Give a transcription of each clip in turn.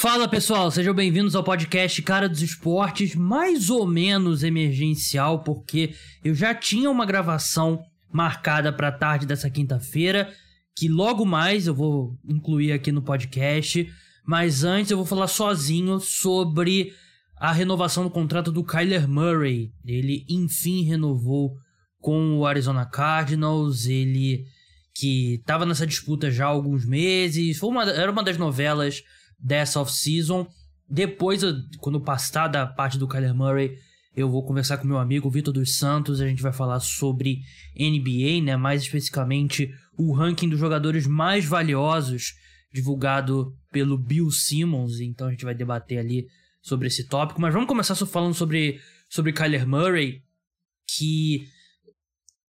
Fala pessoal, sejam bem-vindos ao podcast Cara dos Esportes, mais ou menos emergencial, porque eu já tinha uma gravação marcada para tarde dessa quinta-feira, que logo mais eu vou incluir aqui no podcast, mas antes eu vou falar sozinho sobre a renovação do contrato do Kyler Murray. Ele enfim renovou com o Arizona Cardinals, ele que estava nessa disputa já há alguns meses, foi uma, era uma das novelas dessa off-season. Depois, quando passar da parte do Kyler Murray, eu vou conversar com meu amigo Vitor dos Santos. A gente vai falar sobre NBA, né? Mais especificamente o ranking dos jogadores mais valiosos divulgado pelo Bill Simmons. Então a gente vai debater ali sobre esse tópico. Mas vamos começar só falando sobre, sobre Kyler Murray, que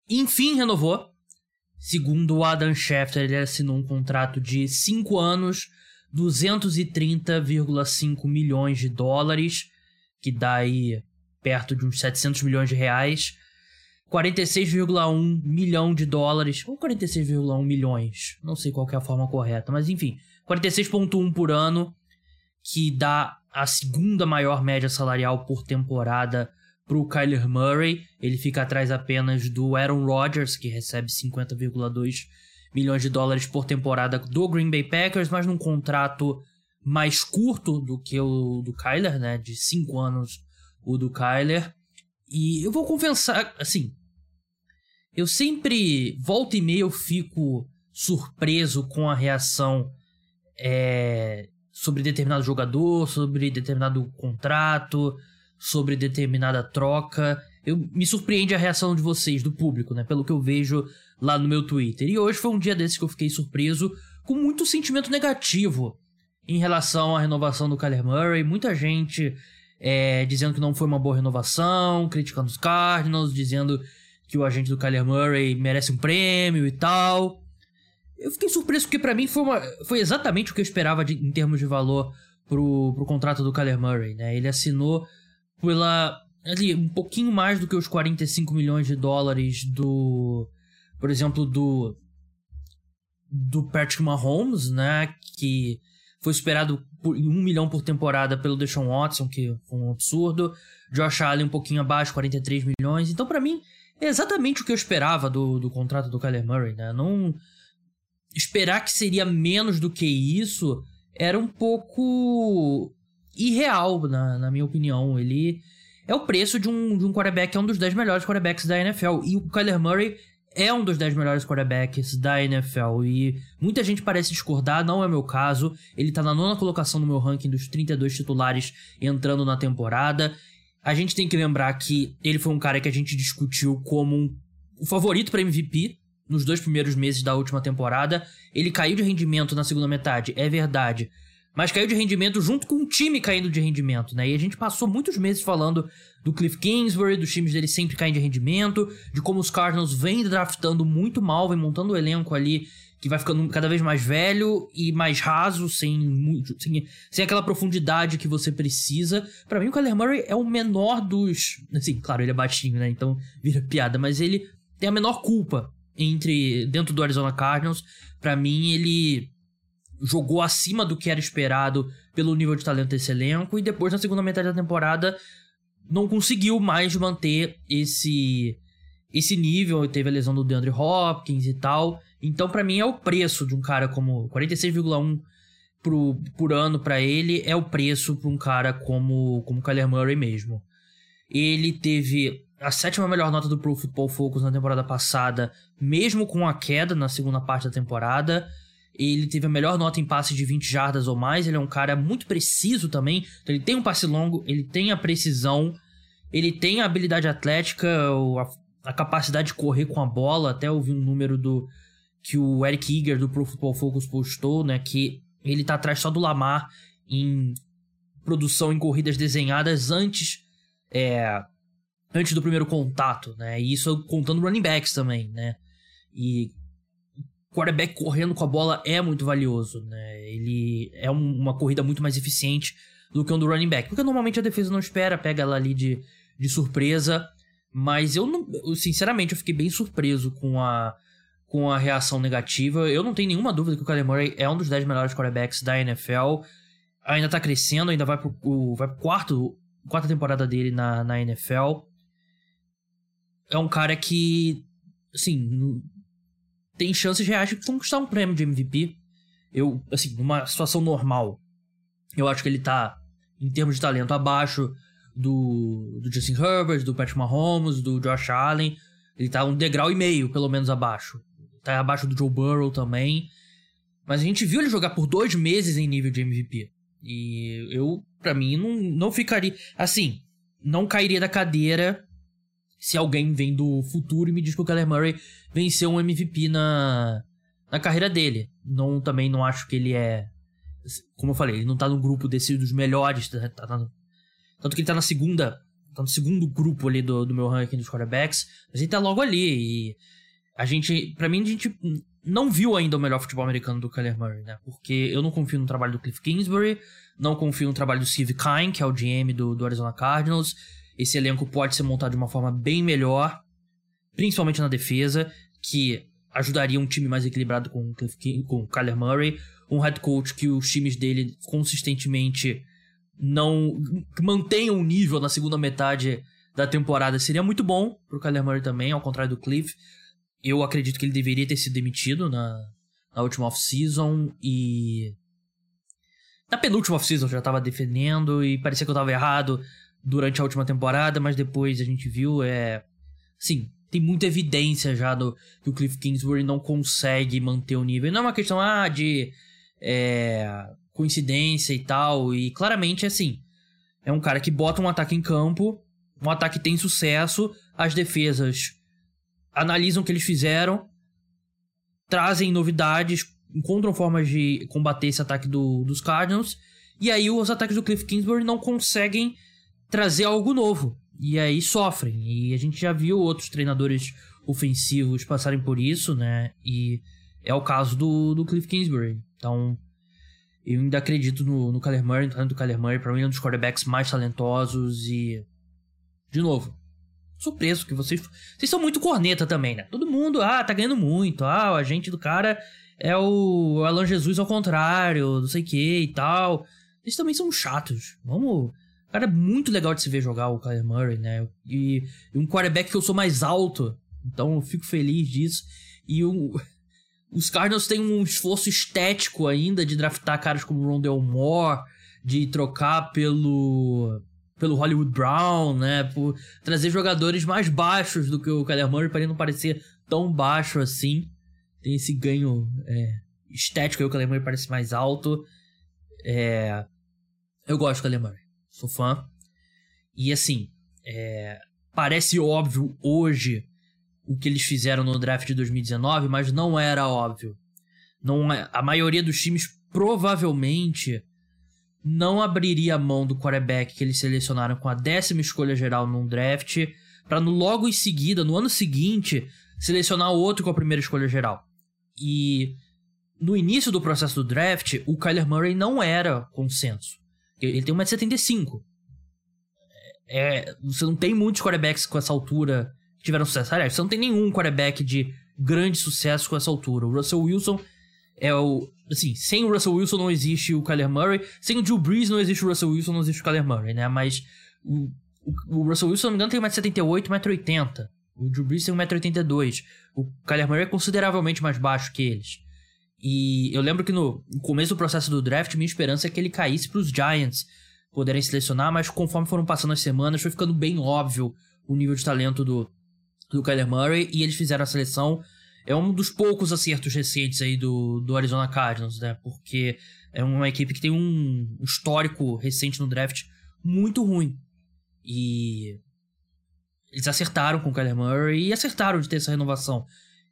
enfim renovou. Segundo o Adam Schefter, ele assinou um contrato de 5 anos 230,5 milhões de dólares, que dá aí perto de uns 700 milhões de reais. 46,1 milhão de dólares, ou 46,1 milhões, não sei qual é a forma correta, mas enfim, 46,1 por ano, que dá a segunda maior média salarial por temporada para o Kyler Murray. Ele fica atrás apenas do Aaron Rodgers, que recebe 50,2 milhões de dólares por temporada do Green Bay Packers, mas num contrato mais curto do que o do Kyler, né? De cinco anos o do Kyler. E eu vou confessar, assim, eu sempre, volta e meia, eu fico surpreso com a reação é, sobre determinado jogador, sobre determinado contrato, sobre determinada troca. Eu me surpreende a reação de vocês, do público, né? Pelo que eu vejo lá no meu Twitter. E hoje foi um dia desses que eu fiquei surpreso com muito sentimento negativo em relação à renovação do Kyler Murray. Muita gente é, dizendo que não foi uma boa renovação, criticando os Cardinals, dizendo que o agente do Kyler Murray merece um prêmio e tal. Eu fiquei surpreso porque para mim foi, uma, foi exatamente o que eu esperava de, em termos de valor pro, pro contrato do Kyler Murray, né? Ele assinou pela ali um pouquinho mais do que os 45 milhões de dólares do por exemplo, do do Patrick Mahomes, né, que foi superado por um milhão por temporada pelo Deshaun Watson, que foi um absurdo. Josh Allen um pouquinho abaixo, 43 milhões. Então, para mim, é exatamente o que eu esperava do, do contrato do Kyler Murray, né? Não esperar que seria menos do que isso era um pouco irreal, na, na minha opinião. Ele é o preço de um, de um quarterback, é um dos 10 melhores quarterbacks da NFL. E o Kyler Murray é um dos 10 melhores quarterbacks da NFL e muita gente parece discordar, não é meu caso. Ele tá na nona colocação no meu ranking dos 32 titulares entrando na temporada. A gente tem que lembrar que ele foi um cara que a gente discutiu como o favorito para MVP nos dois primeiros meses da última temporada. Ele caiu de rendimento na segunda metade, é verdade mas caiu de rendimento junto com o time caindo de rendimento, né? E a gente passou muitos meses falando do Cliff Kingsbury, dos times dele sempre caindo de rendimento, de como os Cardinals vêm draftando muito mal, vem montando o elenco ali que vai ficando cada vez mais velho e mais raso, sem, sem, sem aquela profundidade que você precisa. Para mim, o Kyler Murray é o menor dos. Assim, claro, ele é baixinho, né? Então vira piada, mas ele tem a menor culpa entre dentro do Arizona Cardinals. Para mim, ele jogou acima do que era esperado pelo nível de talento desse elenco e depois na segunda metade da temporada não conseguiu mais manter esse esse nível, teve a lesão do DeAndre Hopkins e tal. Então para mim é o preço de um cara como 46,1 por, por ano para ele é o preço para um cara como como Kyler Murray mesmo. Ele teve a sétima melhor nota do Pro Football Focus na temporada passada, mesmo com a queda na segunda parte da temporada. Ele teve a melhor nota em passe de 20 jardas ou mais. Ele é um cara muito preciso também. Então ele tem um passe longo, ele tem a precisão, ele tem a habilidade atlética, a, a capacidade de correr com a bola. Até ouvi um número do que o Eric Eager do Pro Football Focus postou, né? Que ele tá atrás só do Lamar em produção em corridas desenhadas antes é, antes do primeiro contato, né? E isso contando running backs também, né? E quarterback correndo com a bola é muito valioso, né? Ele é um, uma corrida muito mais eficiente do que um do running back. Porque normalmente a defesa não espera, pega ela ali de, de surpresa. Mas eu não. Eu, sinceramente, eu fiquei bem surpreso com a, com a reação negativa. Eu não tenho nenhuma dúvida que o Kyler Murray é um dos 10 melhores quarterbacks da NFL. ainda tá crescendo, ainda vai pro, o, vai pro quarto, quarta temporada dele na, na NFL. É um cara que, assim, tem chances reais de conquistar um prêmio de MVP. Eu, assim, numa situação normal, eu acho que ele tá, em termos de talento, abaixo do, do Justin Herbert, do Patrick Mahomes, do Josh Allen. Ele tá um degrau e meio, pelo menos, abaixo. Tá abaixo do Joe Burrow também. Mas a gente viu ele jogar por dois meses em nível de MVP. E eu, para mim, não, não ficaria. Assim, não cairia da cadeira se alguém vem do futuro e me diz que o Kyler Murray venceu um MVP na, na carreira dele. Não, também não acho que ele é. Como eu falei, ele não tá no grupo desse dos melhores. Tá, tá, tanto que ele tá na segunda. Tá no segundo grupo ali do, do meu ranking dos quarterbacks. Mas ele tá logo ali. E a gente. para mim, a gente não viu ainda o melhor futebol americano do Kyler Murray, né? Porque eu não confio no trabalho do Cliff Kingsbury. Não confio no trabalho do Steve Kine, que é o GM do, do Arizona Cardinals. Esse elenco pode ser montado de uma forma bem melhor. Principalmente na defesa. Que ajudaria um time mais equilibrado com, com o Kyler Murray. Um head coach que os times dele consistentemente não mantenham o nível na segunda metade da temporada seria muito bom pro Kyler Murray também, ao contrário do Cliff. Eu acredito que ele deveria ter sido demitido na, na última off-season e. Na penúltima off-season já tava defendendo e parecia que eu tava errado durante a última temporada, mas depois a gente viu, é. Sim, tem muita evidência já do que o Cliff Kingsbury não consegue manter o nível. Não é uma questão ah, de. É, coincidência e tal. E claramente, assim, é um cara que bota um ataque em campo, um ataque tem sucesso, as defesas analisam o que eles fizeram, trazem novidades, encontram formas de combater esse ataque do, dos Cardinals, e aí os ataques do Cliff Kingsbury não conseguem trazer algo novo. E aí sofrem. E a gente já viu outros treinadores ofensivos passarem por isso, né? E é o caso do, do Cliff Kingsbury. Então, eu ainda acredito no, no Kyler Murray, no talento do Kyler Murray. Pra mim, é um dos quarterbacks mais talentosos e... De novo, surpreso que vocês... Vocês são muito corneta também, né? Todo mundo, ah, tá ganhando muito. Ah, o agente do cara é o Alan Jesus ao contrário, não sei o que e tal. Eles também são chatos. Vamos... O cara é muito legal de se ver jogar o Kyler Murray, né? E, e um quarterback que eu sou mais alto. Então eu fico feliz disso. E um... Os Cardinals têm um esforço estético ainda de draftar caras como Rondell Moore, de trocar pelo pelo Hollywood Brown, né? Por trazer jogadores mais baixos do que o Kyler Murray para ele não parecer tão baixo assim. Tem esse ganho é, estético aí, o Kyler Murray parece mais alto. É... Eu gosto do Kyler Murray, sou fã. E assim, é... parece óbvio hoje o que eles fizeram no draft de 2019, mas não era óbvio. Não, é, a maioria dos times provavelmente não abriria a mão do quarterback que eles selecionaram com a décima escolha geral num draft, para logo em seguida, no ano seguinte, selecionar outro com a primeira escolha geral. E no início do processo do draft, o Kyler Murray não era consenso. Ele tem 1,75m. É, você não tem muitos quarterbacks com essa altura tiveram sucesso. Aliás, você não tem nenhum quarterback de grande sucesso com essa altura. O Russell Wilson é o. Assim, sem o Russell Wilson não existe o Kyler Murray. Sem o Drew Brees não existe o Russell Wilson, não existe o Kyler Murray, né? Mas o, o, o Russell Wilson, se não me engano, tem 1,78m, 1,80m. O Drew Brees tem 1,82m. O Kyler Murray é consideravelmente mais baixo que eles. E eu lembro que no começo do processo do draft, minha esperança é que ele caísse para os Giants poderem selecionar, mas conforme foram passando as semanas, foi ficando bem óbvio o nível de talento do, do Kyler Murray e eles fizeram a seleção. É um dos poucos acertos recentes aí do, do Arizona Cardinals, né? Porque é uma equipe que tem um histórico recente no draft muito ruim. E eles acertaram com o Kyler Murray e acertaram de ter essa renovação.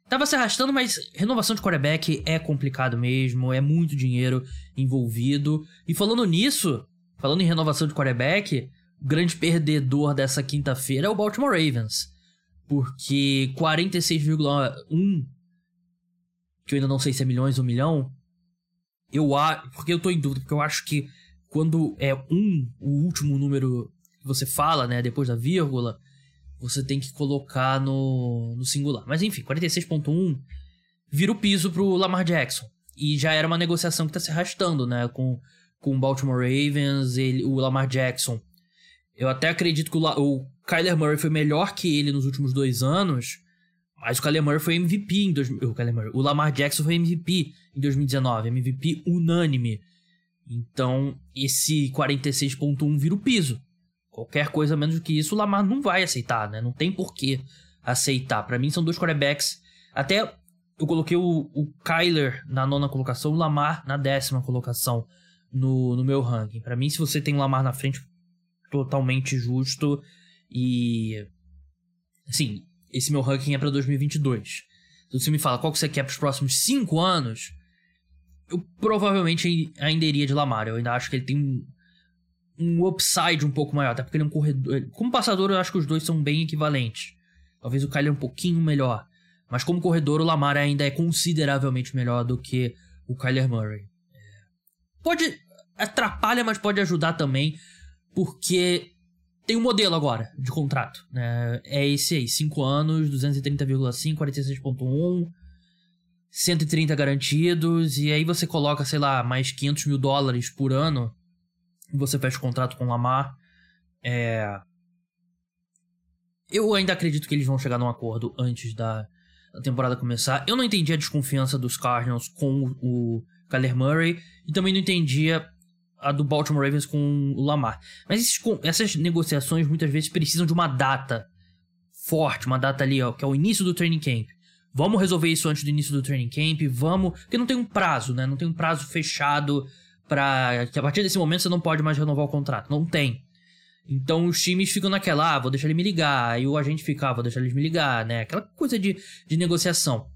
Tava se arrastando, mas renovação de quarterback é complicado mesmo, é muito dinheiro envolvido. E falando nisso, falando em renovação de quarterback, o grande perdedor dessa quinta-feira é o Baltimore Ravens. Porque 46,1, que eu ainda não sei se é milhões ou milhão, eu acho. Porque eu tô em dúvida, porque eu acho que quando é um, o último número que você fala, né, depois da vírgula, você tem que colocar no, no singular. Mas enfim, 46,1 vira o piso pro Lamar Jackson. E já era uma negociação que tá se arrastando, né, com, com o Baltimore Ravens, ele, o Lamar Jackson. Eu até acredito que o, o Kyler Murray foi melhor que ele nos últimos dois anos, mas o Kyler Murray foi MVP em dois, o, Kyler Murray, o Lamar Jackson foi MVP em 2019, MVP unânime. Então, esse 46.1 vira o piso. Qualquer coisa menos do que isso, o Lamar não vai aceitar, né? Não tem porquê aceitar. Para mim, são dois quarterbacks. Até eu coloquei o, o Kyler na nona colocação, o Lamar na décima colocação no, no meu ranking. Para mim, se você tem o Lamar na frente, totalmente justo. E. Assim, esse meu ranking é para 2022. Se você me fala qual que você quer para os próximos 5 anos, eu provavelmente ainda iria de Lamar. Eu ainda acho que ele tem um, um upside um pouco maior, até porque ele é um corredor. Como passador, eu acho que os dois são bem equivalentes. Talvez o Kyler um pouquinho melhor. Mas como corredor, o Lamar ainda é consideravelmente melhor do que o Kyler Murray. É. Pode. Atrapalha, mas pode ajudar também. Porque tem um modelo agora de contrato. Né? É esse aí: 5 anos, 230,5, 46,1. 130 garantidos, e aí você coloca, sei lá, mais 500 mil dólares por ano, você fecha o contrato com o Lamar. É... Eu ainda acredito que eles vão chegar num acordo antes da, da temporada começar. Eu não entendi a desconfiança dos Cardinals com o Kyler Murray, e também não entendia a do Baltimore Ravens com o Lamar. Mas esses, essas negociações muitas vezes precisam de uma data forte, uma data ali, ó, que é o início do training camp. Vamos resolver isso antes do início do training camp, vamos. Porque não tem um prazo, né? Não tem um prazo fechado para que a partir desse momento você não pode mais renovar o contrato. Não tem. Então os times ficam naquela, ah, vou deixar ele me ligar. Aí o agente fica, ah, vou deixar ele me ligar, né? Aquela coisa de, de negociação.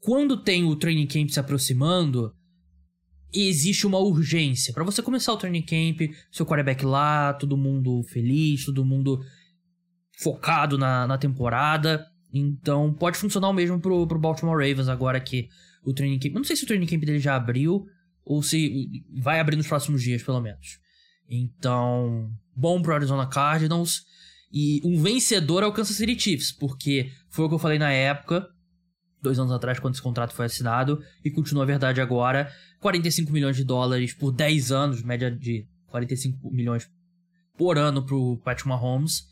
Quando tem o training camp se aproximando, existe uma urgência. para você começar o training camp, seu quarterback lá, todo mundo feliz, todo mundo focado na, na temporada. Então pode funcionar o mesmo pro, pro Baltimore Ravens agora que o training camp. Não sei se o training camp dele já abriu ou se vai abrir nos próximos dias, pelo menos. Então, bom pro Arizona Cardinals. E um vencedor é o Kansas City Chiefs, porque foi o que eu falei na época, dois anos atrás, quando esse contrato foi assinado, e continua a verdade agora. 45 milhões de dólares por 10 anos, média de 45 milhões por ano pro Patrick Mahomes.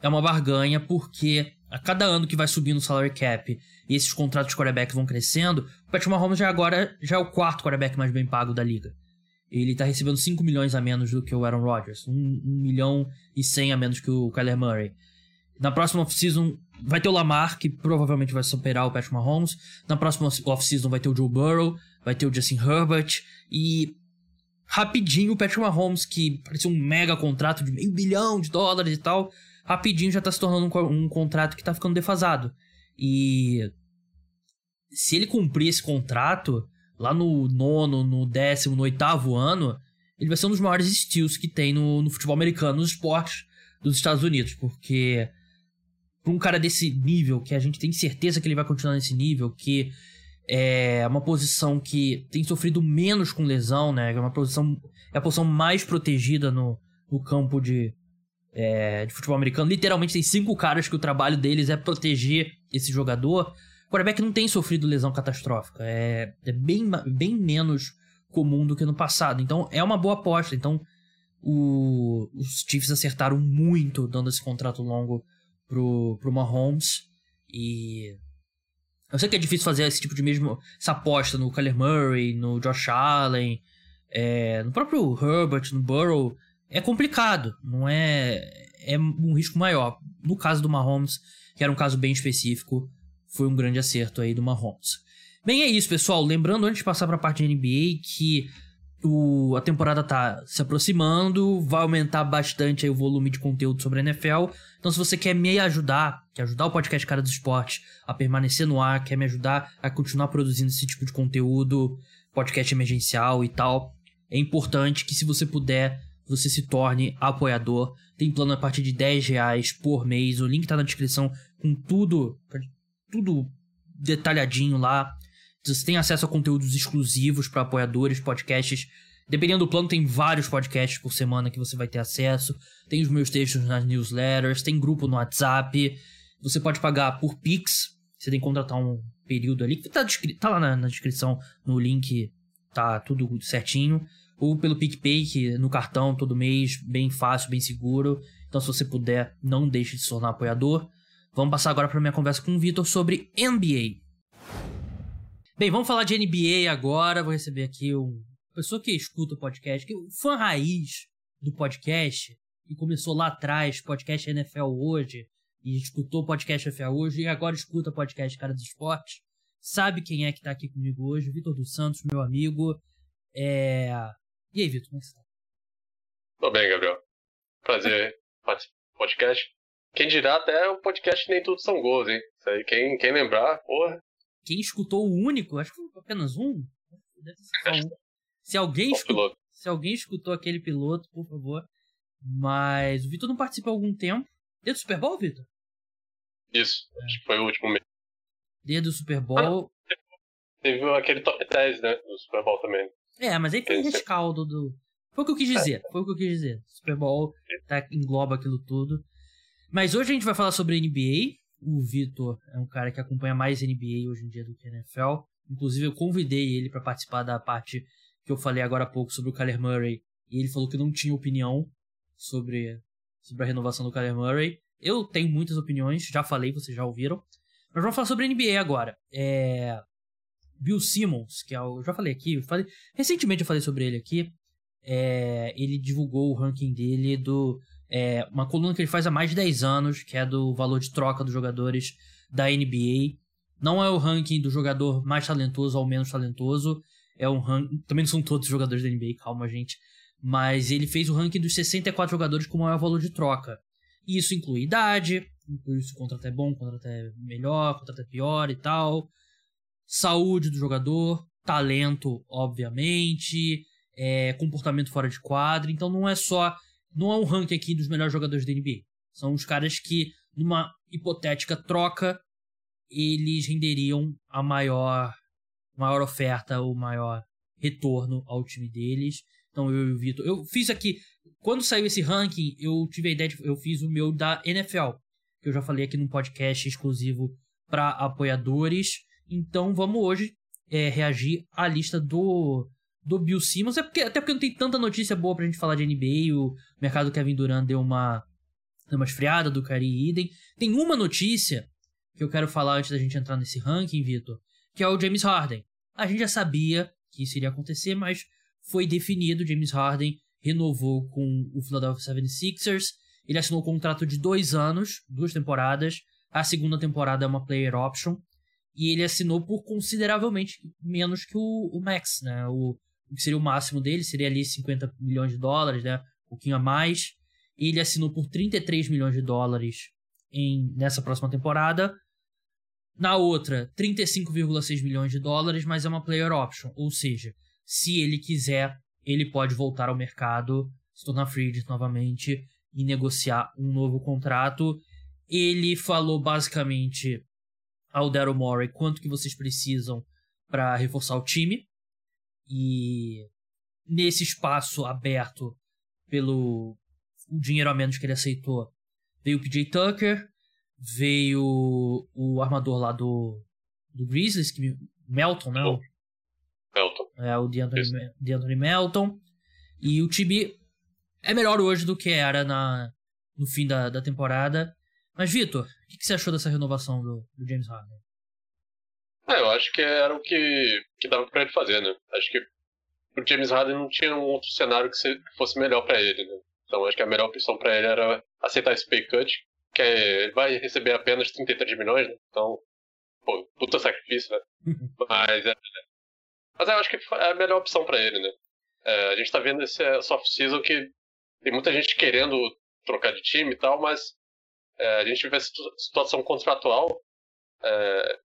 É uma barganha, porque a cada ano que vai subindo o salary cap e esses contratos de quarterback vão crescendo, o Patrick Mahomes já agora já é o quarto quarterback mais bem pago da liga. Ele tá recebendo 5 milhões a menos do que o Aaron Rodgers. 1 um, um milhão e 100 a menos que o Kyler Murray. Na próxima offseason vai ter o Lamar, que provavelmente vai superar o Patrick Mahomes. Na próxima offseason vai ter o Joe Burrow, vai ter o Justin Herbert. E rapidinho o Patrick Mahomes, que parecia um mega contrato de meio bilhão de dólares e tal, rapidinho já tá se tornando um, um contrato que tá ficando defasado. E se ele cumprir esse contrato lá no nono, no décimo, no oitavo ano, ele vai ser um dos maiores steals que tem no, no futebol americano, nos esportes dos Estados Unidos, porque para um cara desse nível, que a gente tem certeza que ele vai continuar nesse nível, que é uma posição que tem sofrido menos com lesão, né? É uma posição é a posição mais protegida no, no campo de, é, de futebol americano. Literalmente tem cinco caras que o trabalho deles é proteger esse jogador. O quarterback não tem sofrido lesão catastrófica. É, é bem, bem menos comum do que no passado. Então é uma boa aposta. Então o, os Chiefs acertaram muito dando esse contrato longo pro, pro Mahomes. E eu sei que é difícil fazer esse tipo de mesmo. Essa aposta no Kyler Murray, no Josh Allen, é, no próprio Herbert, no Burrow é complicado, não é é um risco maior. No caso do Mahomes, que era um caso bem específico, foi um grande acerto aí do Mahomes. Bem, é isso, pessoal. Lembrando, antes de passar para a parte de NBA, que o, a temporada tá se aproximando, vai aumentar bastante o volume de conteúdo sobre a NFL. Então, se você quer me ajudar, quer ajudar o podcast Cara do Esporte a permanecer no ar, quer me ajudar a continuar produzindo esse tipo de conteúdo, podcast emergencial e tal, é importante que se você puder você se torne apoiador. Tem plano a partir de 10 reais por mês. O link tá na descrição com tudo, tudo detalhadinho lá. Você tem acesso a conteúdos exclusivos para apoiadores, podcasts. Dependendo do plano, tem vários podcasts por semana que você vai ter acesso. Tem os meus textos nas newsletters, tem grupo no WhatsApp. Você pode pagar por Pix. Você tem que contratar um período ali. Tá, tá lá na, na descrição, no link, tá tudo certinho ou pelo PicPay, que no cartão todo mês, bem fácil, bem seguro. Então, se você puder, não deixe de se tornar apoiador. Vamos passar agora para minha conversa com o Vitor sobre NBA. Bem, vamos falar de NBA agora. Vou receber aqui uma pessoa que escuta o podcast, que é o fã raiz do podcast, que começou lá atrás, podcast NFL hoje, e escutou o podcast NFL hoje, e agora escuta o podcast Cara dos Esportes. Sabe quem é que tá aqui comigo hoje? Vitor dos Santos, meu amigo. É... E aí, Vitor, como é que você tá? Tô bem, Gabriel. Prazer participar do podcast. Quem dirá até o podcast Nem Tudo São Gols, hein? Isso aí, quem, quem lembrar, porra. Quem escutou o único, acho que foi apenas um. Deve ser um. Se alguém, escutou, se alguém escutou aquele piloto, por favor. Mas o Vitor não participa há algum tempo. Desde o Super Bowl, Vitor? Isso, é. acho que foi o último mês. Desde o Super Bowl. Ah, teve aquele top 10, né? Do Super Bowl também. É, mas aí foi rescaldo do. Foi o que eu quis é. dizer. Foi o que eu quis dizer. Super Bowl tá, engloba aquilo tudo. Mas hoje a gente vai falar sobre NBA. O Vitor é um cara que acompanha mais NBA hoje em dia do que NFL. Inclusive, eu convidei ele para participar da parte que eu falei agora há pouco sobre o Kyler Murray. E ele falou que não tinha opinião sobre, sobre a renovação do Kyler Murray. Eu tenho muitas opiniões, já falei, vocês já ouviram. Mas vamos falar sobre NBA agora. É... Bill Simmons, que é o. Eu já falei aqui, falei, recentemente eu falei sobre ele aqui. É, ele divulgou o ranking dele do. É, uma coluna que ele faz há mais de 10 anos, que é do valor de troca dos jogadores da NBA. Não é o ranking do jogador mais talentoso ou menos talentoso. É um ranking. Também não são todos os jogadores da NBA, calma, gente. Mas ele fez o ranking dos 64 jogadores com maior valor de troca. E isso inclui idade, inclui se o contrato é bom, o contrato é melhor, o contrato é pior e tal saúde do jogador, talento, obviamente, é, comportamento fora de quadro. Então não é só. Não é um ranking aqui dos melhores jogadores da NBA. São os caras que, numa hipotética troca, eles renderiam a maior, maior oferta, o maior retorno ao time deles. Então eu e o Vitor. Eu fiz aqui. Quando saiu esse ranking, eu tive a ideia de. Eu fiz o meu da NFL. Que eu já falei aqui num podcast exclusivo para apoiadores. Então vamos hoje é, reagir à lista do, do Bill Simmons. É porque, até porque não tem tanta notícia boa pra gente falar de NBA. O mercado do Kevin Durant deu uma, deu uma esfriada do Kyrie Eden. Tem uma notícia que eu quero falar antes da gente entrar nesse ranking, Vitor, que é o James Harden. A gente já sabia que isso iria acontecer, mas foi definido. James Harden renovou com o Philadelphia 76ers. Ele assinou um contrato de dois anos, duas temporadas. A segunda temporada é uma player option e ele assinou por consideravelmente menos que o, o Max, né? O, o, que seria o máximo dele, seria ali 50 milhões de dólares, né? Um pouquinho a mais. Ele assinou por 33 milhões de dólares em, nessa próxima temporada. Na outra, 35,6 milhões de dólares, mas é uma player option. Ou seja, se ele quiser, ele pode voltar ao mercado, se tornar free agent novamente e negociar um novo contrato. Ele falou basicamente ao Daryl Morey quanto que vocês precisam para reforçar o time. E nesse espaço aberto pelo o dinheiro a menos que ele aceitou, veio o PJ Tucker, veio o armador lá do, do Grizzlies, que, Melton, né? Melton. É, o DeAnthony, DeAnthony Melton. E o time é melhor hoje do que era na, no fim da, da temporada. Mas, Vitor, o que, você achou dessa renovação do, do James Harden? É, eu acho que era o que, que dava pra ele fazer, né? Acho que o James Harden não tinha um outro cenário que, fosse melhor para ele, né? Então acho que a melhor opção para ele era aceitar esse pay cut, que é, ele vai receber apenas 33 milhões, né? Então, pô, puta sacrifício, né? mas, é, mas eu acho que é a melhor opção para ele, né? É, a gente tá vendo esse soft season que tem muita gente querendo trocar de time e tal, mas a gente vê essa situação contratual, é,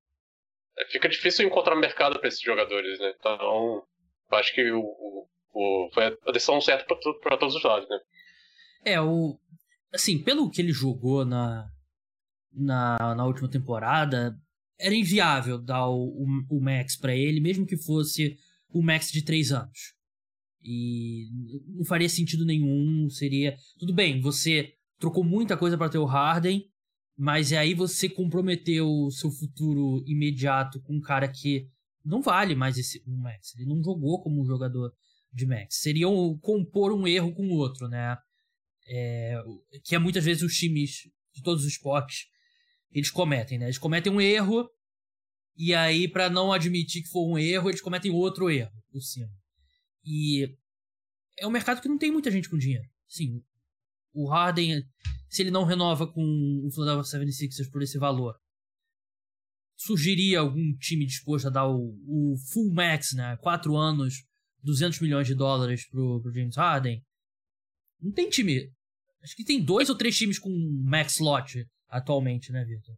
é, fica difícil encontrar mercado para esses jogadores, né? Então, acho que o, o, foi a decisão certa para todos os lados, né? É, o. Assim, pelo que ele jogou na, na, na última temporada, era inviável dar o, o, o Max para ele, mesmo que fosse o Max de três anos. E não faria sentido nenhum, seria. Tudo bem, você trocou muita coisa para ter o Harden, mas aí você comprometeu o seu futuro imediato com um cara que não vale mais esse um Max. Ele não jogou como um jogador de max. Seriam compor um erro com o outro, né? É, que é muitas vezes os times de todos os esportes eles cometem, né? Eles cometem um erro e aí para não admitir que foi um erro, eles cometem outro erro por cima. E é um mercado que não tem muita gente com dinheiro. Sim, o Harden, se ele não renova com o Philadelphia 76ers por esse valor, surgiria algum time disposto a dar o, o full max, né? Quatro anos, 200 milhões de dólares pro, pro James Harden? Não tem time. Acho que tem dois ou três times com max slot atualmente, né, Vitor?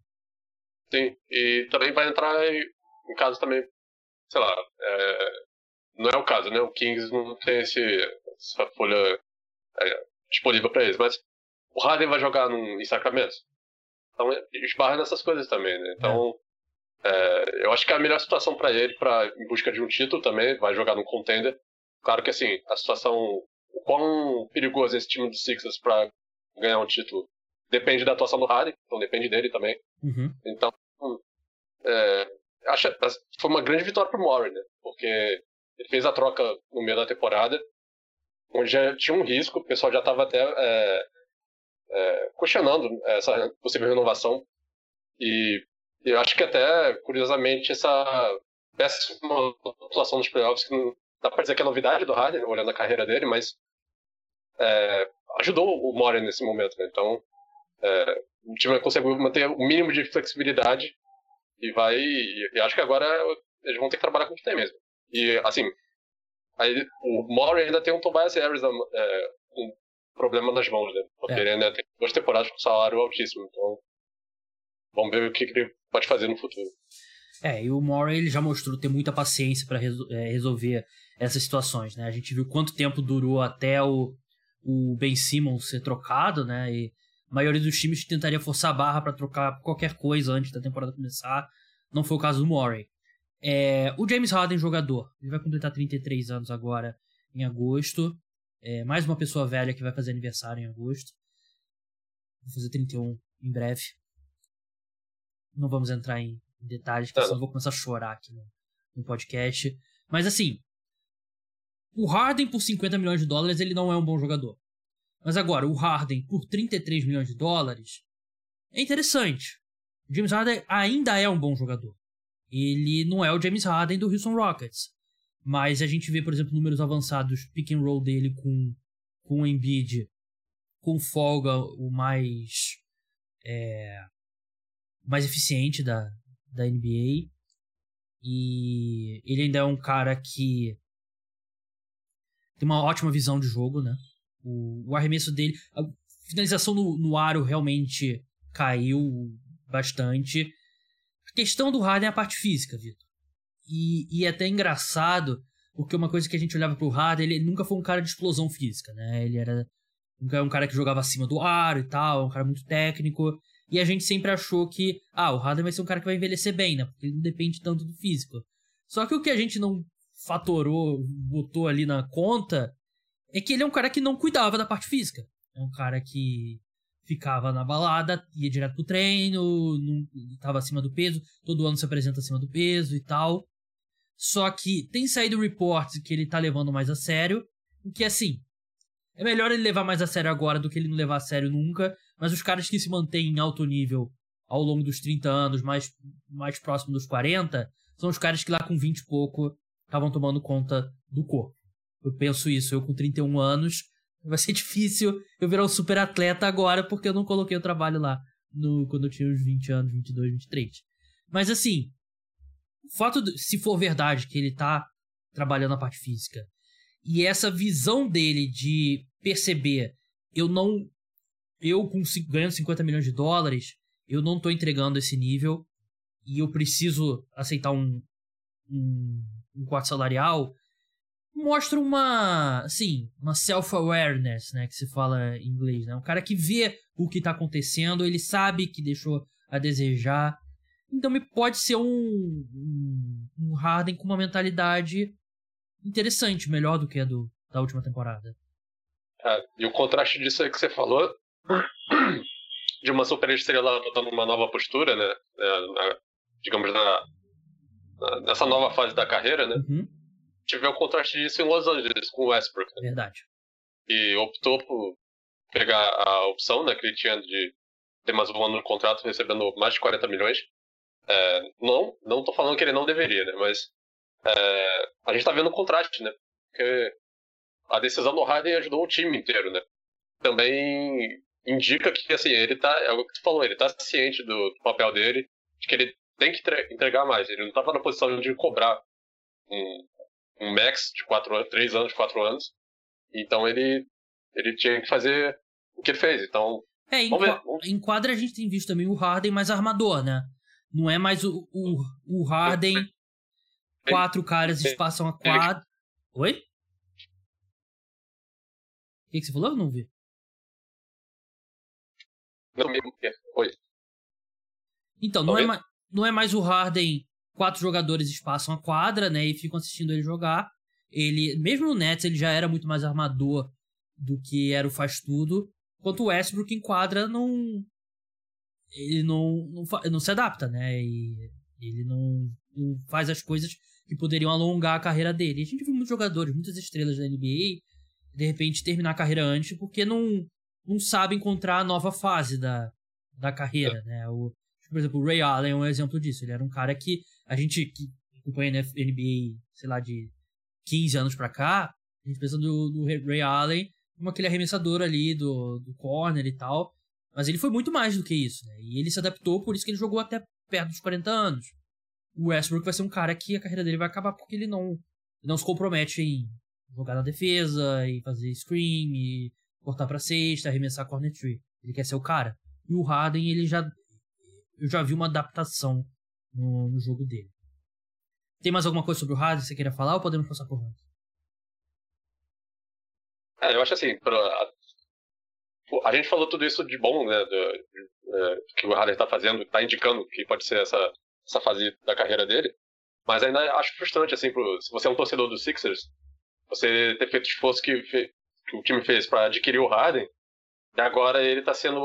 Sim, e também vai entrar em, em caso também, sei lá, é, não é o caso, né? O Kings não tem esse, essa folha é, disponível para eles, mas o Harden vai jogar num, em Sacramento. Então esbarra nessas coisas também, né? Então é. É, eu acho que é a melhor situação para ele, para em busca de um título também, vai jogar num contender. Claro que assim, a situação, o quão perigoso é esse time do Sixers para ganhar um título depende da atuação do Harden, então depende dele também. Uhum. Então, é, acho, foi uma grande vitória pro Murray, né? Porque ele fez a troca no meio da temporada, onde já tinha um risco, o pessoal já estava até é, é, questionando essa possível renovação. E eu acho que até, curiosamente, essa péssima atuação nos playoffs, que não dá pra dizer que é novidade do Harden, olhando a carreira dele, mas é, ajudou o Murray nesse momento, né? Então, é, o time conseguiu manter o mínimo de flexibilidade e vai. E, acho que agora eles vão ter que trabalhar com o que tem mesmo. E assim, aí, o Maury ainda tem um Tobias Harris é, com problema nas mãos, né? Porque é. ele ainda tem duas temporadas com salário altíssimo. Então, vamos ver o que, que ele pode fazer no futuro. É, e o Murray ele já mostrou ter muita paciência para resol é, resolver essas situações, né? A gente viu quanto tempo durou até o, o Ben Simmons ser trocado, né? E a maioria dos times tentaria forçar a barra para trocar qualquer coisa antes da temporada começar. Não foi o caso do Murray. É, o James Harden, jogador, ele vai completar 33 anos agora em agosto. É, mais uma pessoa velha que vai fazer aniversário em agosto. Vou fazer 31 em breve. Não vamos entrar em detalhes, porque senão eu vou começar a chorar aqui no, no podcast. Mas assim, o Harden por 50 milhões de dólares ele não é um bom jogador. Mas agora, o Harden por 33 milhões de dólares é interessante. O James Harden ainda é um bom jogador. Ele não é o James Harden do Houston Rockets. Mas a gente vê, por exemplo, números avançados, pick and roll dele com, com o Embiid, com folga o mais é, mais eficiente da, da NBA. E ele ainda é um cara que tem uma ótima visão de jogo, né? O, o arremesso dele. A finalização no, no aro realmente caiu bastante. A questão do Harden é a parte física, Vitor. E, e é até engraçado, porque uma coisa que a gente olhava pro Harden, ele nunca foi um cara de explosão física, né? Ele era um cara que jogava acima do aro e tal, um cara muito técnico. E a gente sempre achou que, ah, o Harden vai ser um cara que vai envelhecer bem, né? Porque ele não depende tanto do físico. Só que o que a gente não fatorou, botou ali na conta, é que ele é um cara que não cuidava da parte física. É um cara que ficava na balada, ia direto pro treino, não, tava acima do peso, todo ano se apresenta acima do peso e tal. Só que tem saído reports que ele tá levando mais a sério, o que assim, é melhor ele levar mais a sério agora do que ele não levar a sério nunca, mas os caras que se mantêm em alto nível ao longo dos 30 anos, mais, mais próximo dos 40, são os caras que lá com 20 e pouco estavam tomando conta do corpo. Eu penso isso, eu com 31 anos, vai ser difícil eu virar um super atleta agora porque eu não coloquei o trabalho lá no, quando eu tinha uns 20 anos, 22, 23. Mas assim, o fato, de, se for verdade que ele tá trabalhando a parte física e essa visão dele de perceber, eu não. Eu com, ganhando 50 milhões de dólares, eu não tô entregando esse nível e eu preciso aceitar um, um, um corte salarial mostra uma, assim, uma self-awareness, né, que se fala em inglês, né? Um cara que vê o que tá acontecendo, ele sabe que deixou a desejar. Então me pode ser um, um, um Harden com uma mentalidade interessante, melhor do que a do, da última temporada. É, e o contraste disso aí que você falou, de uma superestrela adotando uma nova postura, né? É, na, digamos, na, na, nessa nova fase da carreira, né? Uhum tive o contraste disso em Los Angeles com o Westbrook. Né? Verdade. E optou por pegar a opção né, que ele tinha de ter mais um ano de contrato recebendo mais de 40 milhões. É, não, não tô falando que ele não deveria, né? Mas é, a gente tá vendo o contraste, né? Porque a decisão do Harden ajudou o time inteiro, né? Também indica que, assim, ele tá, é o que tu falou, ele tá ciente do, do papel dele, de que ele tem que entregar mais. Ele não tava na posição de cobrar um, um max de quatro, três anos, quatro anos. Então ele, ele tinha que fazer o que ele fez. Então. É, em, quadra, em quadra a gente tem visto também o Harden mais armador, né? Não é mais o, o, o Harden. Quatro caras espaçam a quadra. Oi? O que, que você falou? Eu não vi. Não, Oi. Então, não é, não é mais o Harden quatro jogadores espaçam a quadra, né, e ficam assistindo ele jogar. Ele, mesmo no Nets, ele já era muito mais armador do que era o faz tudo, enquanto o Westbrook em quadra não ele não, não, não se adapta, né? E ele não, não, faz as coisas que poderiam alongar a carreira dele. A gente viu muitos jogadores, muitas estrelas da NBA, de repente terminar a carreira antes porque não, não sabe encontrar a nova fase da, da carreira, né? O, por exemplo, o Ray Allen é um exemplo disso. Ele era um cara que a gente que acompanha a NBA, sei lá, de 15 anos pra cá, a gente pensa do, do Ray Allen como aquele arremessador ali do, do corner e tal. Mas ele foi muito mais do que isso, né? E ele se adaptou, por isso que ele jogou até perto dos 40 anos. O Westbrook vai ser um cara que a carreira dele vai acabar porque ele não, não se compromete em jogar na defesa, e fazer screen, e cortar pra cesta, arremessar corner tree. Ele quer ser o cara. E o Harden, ele já eu já vi uma adaptação no, no jogo dele. Tem mais alguma coisa sobre o Harden que você queira falar ou podemos passar por ranking? É, eu acho assim, pra, a, gente falou tudo isso de bom, né, do, do, é, que o Harden está fazendo, está indicando que pode ser essa, essa fase da carreira dele, mas ainda acho frustrante, assim, pro, se você é um torcedor dos Sixers, você ter feito o esforço que, que o time fez para adquirir o Harden, e agora ele está sendo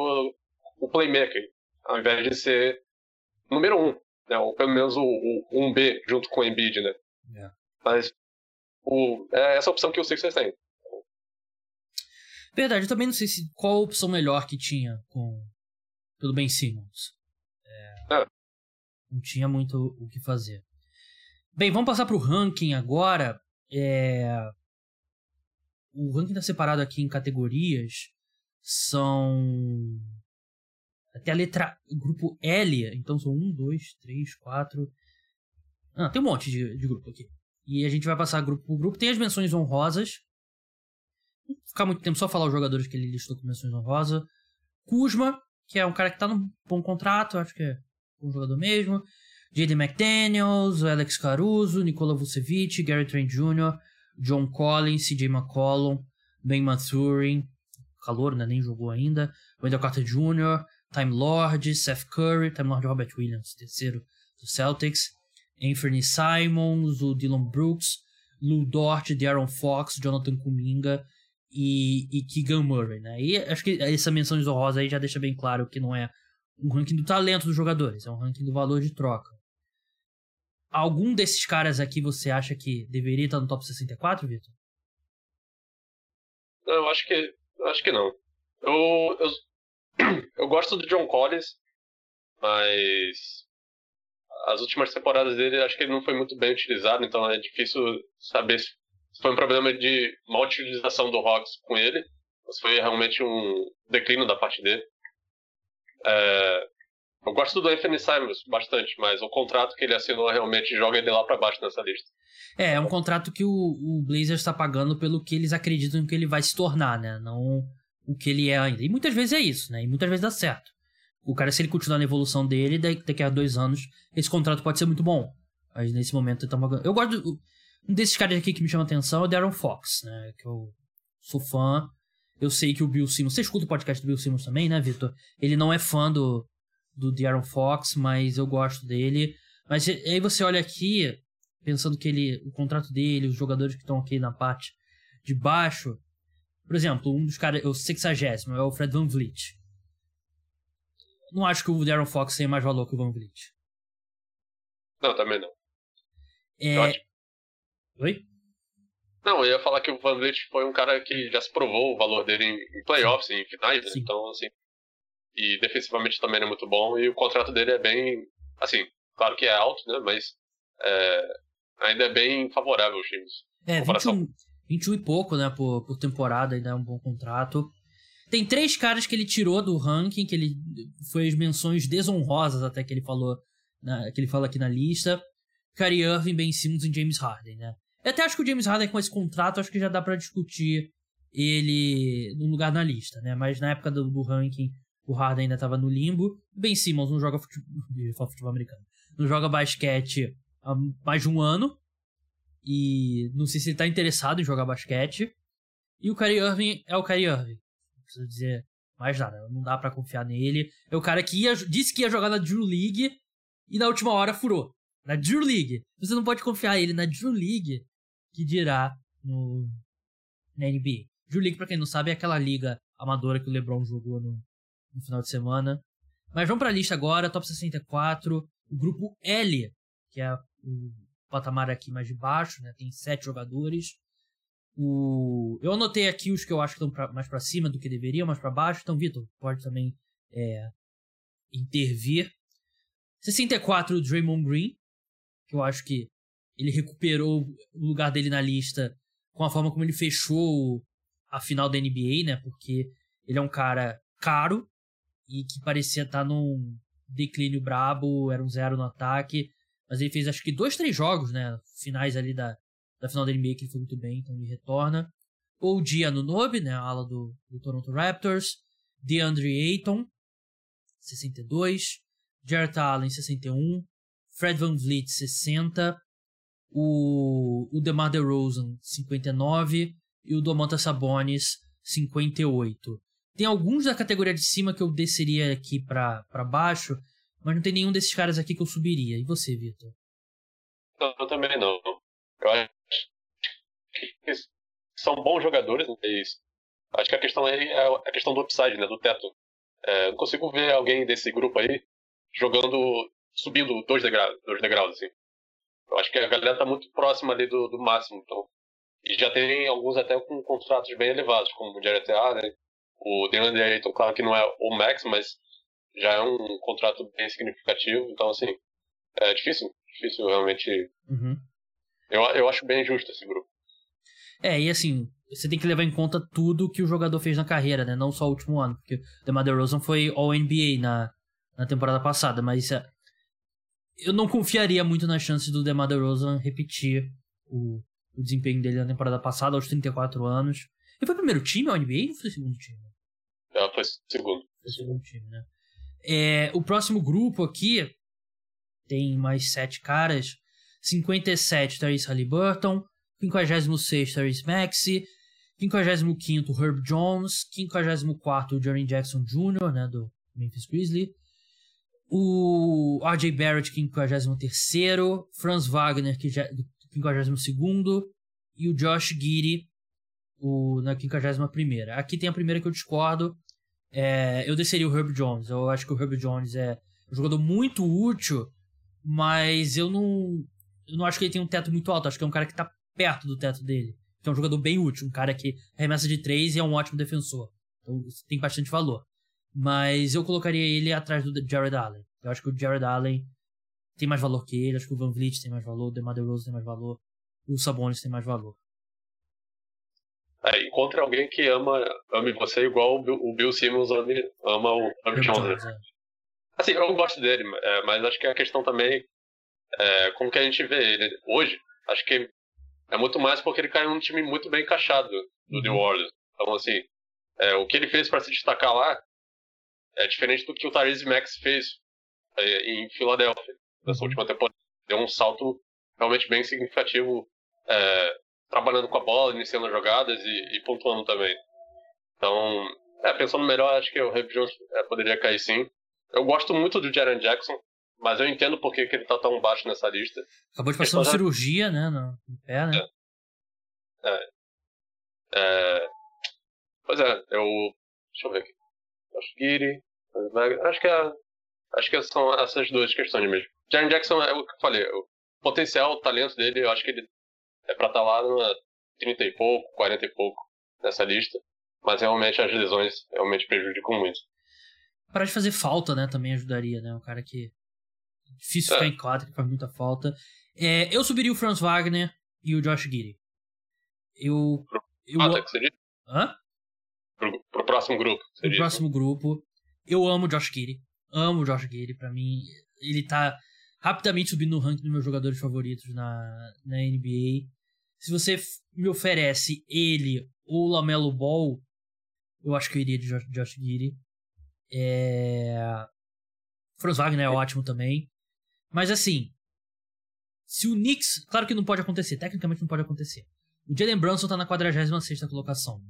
o playmaker, ao invés de ser número um, né? Ou pelo menos o, o 1B junto com o Embiid, né? É. Mas o, é essa opção que o Sixers tem. Verdade, eu também não sei se qual a opção melhor que tinha com pelo Ben Simmons. É, é. Não tinha muito o que fazer. Bem, vamos passar para o ranking agora. É... O ranking está separado aqui em categorias. São até a letra grupo L. Então são um, dois, três, quatro. Ah, tem um monte de, de grupo aqui. E a gente vai passar grupo por grupo. Tem as menções honrosas. Não ficar muito tempo só falar os jogadores que ele listou com menções honrosas. Kuzma, que é um cara que tá num bom contrato, acho que é um jogador mesmo. J.D. McDaniels, Alex Caruso, Nikola Vucevic, Gary Trent Jr., John Collins, C.J. McCollum, Ben Mathurin, calor, né? Nem jogou ainda. Wendell Carter Jr., Time Lord, Seth Curry, Time Lord Robert Williams, terceiro do Celtics, Anthony Simons, o Dylan Brooks, Lou Dort, Darren Fox, Jonathan Kuminga e, e Keegan Murray, né? E acho que essa menção de honrosa aí já deixa bem claro que não é um ranking do talento dos jogadores, é um ranking do valor de troca. Algum desses caras aqui você acha que deveria estar no top 64, Vitor? Eu acho que acho que não. Eu, eu eu gosto do John Collins, mas as últimas temporadas dele acho que ele não foi muito bem utilizado, então é difícil saber se foi um problema de má utilização do Hawks com ele, ou se foi realmente um declínio da parte dele. É, eu gosto do Anthony Simons bastante, mas o contrato que ele assinou realmente joga ele lá para baixo nessa lista. É, é um contrato que o, o Blazers está pagando pelo que eles acreditam que ele vai se tornar, né? Não o que ele é ainda. E muitas vezes é isso, né? E muitas vezes dá certo. O cara, se ele continuar na evolução dele, daqui a dois anos, esse contrato pode ser muito bom. Mas nesse momento ele tá pagando. Eu gosto. Um desses caras aqui que me chama atenção é o Darren Fox, né? Que eu sou fã. Eu sei que o Bill Simmons. Você escuta o podcast do Bill Simmons também, né, Vitor? Ele não é fã do, do Darren Fox, mas eu gosto dele. Mas aí você olha aqui, pensando que ele. O contrato dele, os jogadores que estão aqui na parte de baixo. Por exemplo, um dos caras, o 60 é o Fred Van Vliet. Não acho que o Darren Fox tenha mais valor que o Van Vliet. Não, também não. É... Oi? Não, eu ia falar que o Van Vliet foi um cara que já se provou o valor dele em, em playoffs, em finais, né? então assim. E defensivamente também é muito bom e o contrato dele é bem, assim, claro que é alto, né? Mas é, ainda é bem favorável os times. É, 21, 21 e pouco, né, por, por temporada, ainda é um bom contrato. Tem três caras que ele tirou do ranking, que ele foi as menções desonrosas até que ele falou, que ele fala aqui na lista. Kyrie Irving, Ben Simmons e James Harden, né? Eu até acho que o James Harden com esse contrato, acho que já dá para discutir ele no lugar na lista, né? Mas na época do, do ranking, o Harden ainda tava no limbo. Ben Simmons não joga futebol, futebol americano. Não joga basquete há mais de um ano. E não sei se ele tá interessado em jogar basquete. E o Kyrie Irving é o Kyrie Irving. Não preciso dizer mais nada. Não dá para confiar nele. É o cara que ia, disse que ia jogar na Drew League e na última hora furou. Na Drew League. Você não pode confiar ele na Drew League que dirá no, na NBA. Drew League, pra quem não sabe, é aquela liga amadora que o LeBron jogou no, no final de semana. Mas vamos pra lista agora, top 64, o grupo L, que é o patamar aqui mais de baixo, né? Tem sete jogadores. O... Eu anotei aqui os que eu acho que estão pra, mais para cima do que deveriam, mais para baixo. Então, Vitor, pode também é, intervir. 64, o Draymond Green, que eu acho que ele recuperou o lugar dele na lista com a forma como ele fechou a final da NBA, né? Porque ele é um cara caro e que parecia estar num declínio brabo, era um zero no ataque, mas ele fez acho que dois, três jogos, né? Finais ali da, da final da NBA que ele foi muito bem, então ele retorna. O Dia no Nobe, né? A ala do, do Toronto Raptors. DeAndre Ayton, 62. Jarrett Allen, 61. Fred Van Vliet, 60 o, o DeMar DeRozan 59 e o Domantas Sabonis 58. Tem alguns da categoria de cima que eu desceria aqui para baixo, mas não tem nenhum desses caras aqui que eu subiria. E você, Vitor? Eu também não. Eu acho que são bons jogadores, mas acho que a questão aí é a questão do upside, né, do teto. É, não consigo ver alguém desse grupo aí jogando, subindo dois degraus, dois degraus assim. Eu acho que a galera tá muito próxima ali do, do máximo. Então. E já tem alguns até com contratos bem elevados, como o Jared Allen, o DeAndre Ayton, claro que não é o max, mas já é um contrato bem significativo. Então, assim, é difícil, difícil realmente. Uhum. Eu, eu acho bem justo esse grupo. É, e assim, você tem que levar em conta tudo que o jogador fez na carreira, né? Não só o último ano, porque o DeMar DeRozan foi All-NBA na, na temporada passada, mas é, eu não confiaria muito nas chances do DeMar DeRozan repetir o, o desempenho dele na temporada passada, aos 34 anos. Ele foi primeiro time ao NBA ou foi segundo time? Ela foi segundo. Foi segundo time, né? É, o próximo grupo aqui tem mais sete caras. 57, Therese Halliburton. 56, Therese Maxey. 55, Herb Jones. 54, Jaren Jackson Jr., né, do Memphis Grizzlies o R.J. Barrett, 53º, Franz Wagner, 52º, e o Josh o, na 51ª. Aqui tem a primeira que eu discordo, é, eu desceria o Herb Jones, eu acho que o Herb Jones é um jogador muito útil, mas eu não, eu não acho que ele tem um teto muito alto, acho que é um cara que está perto do teto dele, que é um jogador bem útil, um cara que arremessa de três e é um ótimo defensor, então tem bastante valor. Mas eu colocaria ele atrás do Jared Allen. Eu acho que o Jared Allen tem mais valor que ele. Acho que o Van Vliet tem mais valor. O DeMar DeRozan tem mais valor. O Sabonis tem mais valor. É, encontre alguém que ama ame você igual o Bill, o Bill Simmons ame, ama o Herb Jones. É. Assim, eu gosto dele, é, mas acho que a questão também é como que a gente vê ele hoje. Acho que é muito mais porque ele caiu num time muito bem encaixado do uhum. New Orleans. Então, assim, é, o que ele fez para se destacar lá é diferente do que o Tyrese Max fez é, em Filadélfia, nessa uhum. última temporada. Deu um salto realmente bem significativo, é, trabalhando com a bola, iniciando jogadas e, e pontuando também. Então, é, pensando melhor, acho que o Herb Jones é, poderia cair sim. Eu gosto muito do Jaren Jackson, mas eu entendo por que, que ele tá tão baixo nessa lista. Acabou de passar uma cirurgia, né, no pé, né? É. é. é. Pois é, eu... Deixa eu ver aqui. Acho que Acho que, é, acho que são essas duas questões mesmo. Jaren Jackson é o que eu falei. O potencial, o talento dele, eu acho que ele é pra estar tá lá 30 e pouco, 40 e pouco nessa lista. Mas realmente as lesões realmente prejudicam muito. Parar de fazer falta, né? Também ajudaria, né? Um cara que. Difícil é. ficar em quadra, que faz muita falta. É, eu subiria o Franz Wagner e o Josh Giddy. Eu. eu ah, tá, que você disse? Hã? Pro, pro próximo grupo. Pro disse. próximo grupo. Eu amo o Josh Giddy. Amo o Josh Giddy. Pra mim, ele tá rapidamente subindo no ranking dos meus jogadores favoritos na, na NBA. Se você me oferece ele ou Lamelo Ball, eu acho que eu iria de Josh, Josh Giddy. É... Franz Wagner é ótimo também. Mas assim, se o Knicks. Claro que não pode acontecer, tecnicamente não pode acontecer. O Jalen Brunson tá na 46 colocação.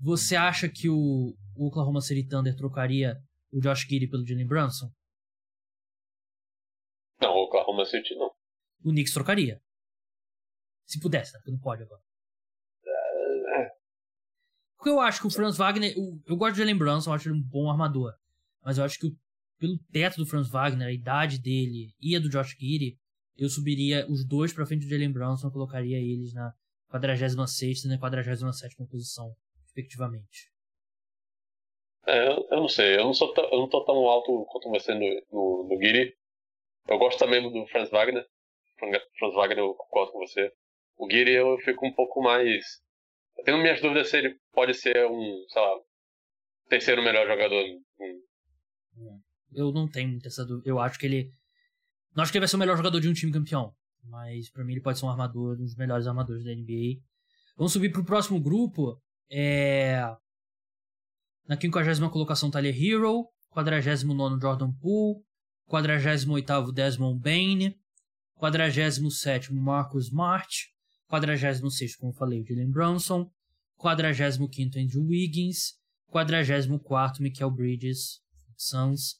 Você acha que o, o Oklahoma City Thunder trocaria o Josh Giddy pelo Jalen Brunson? Não, o Oklahoma City não. O Knicks trocaria. Se pudesse, né? Porque não pode agora. É. Porque eu acho que o Franz Wagner. Eu, eu gosto de Jalen Brunson, eu acho ele um bom armador. Mas eu acho que o, pelo teto do Franz Wagner, a idade dele e a do Josh Giddy, eu subiria os dois pra frente do Jalen Brunson, colocaria eles na 46 e na 47 posição, respectivamente. É, eu, eu, não sei, eu não, sou eu não tô tão alto quanto você no, no, no Giri. Eu gosto também do Franz Wagner. Franz Wagner eu concordo com você. O Giri eu fico um pouco mais. Eu tenho minhas dúvidas se ele pode ser um, sei lá, terceiro melhor jogador. Eu não tenho essa dúvida. Eu acho que ele. Não acho que ele vai ser o melhor jogador de um time campeão. Mas para mim ele pode ser um armador, um dos melhores armadores da NBA. Vamos subir pro próximo grupo. É... Na 50 colocação Tyler Hero. 49 Jordan Poole. 48 Desmond Bain. 47 Marcus Smart. 46, como falei, o Jalen Brunson. 45 Andrew Wiggins. 44 Michael Bridges, Suns.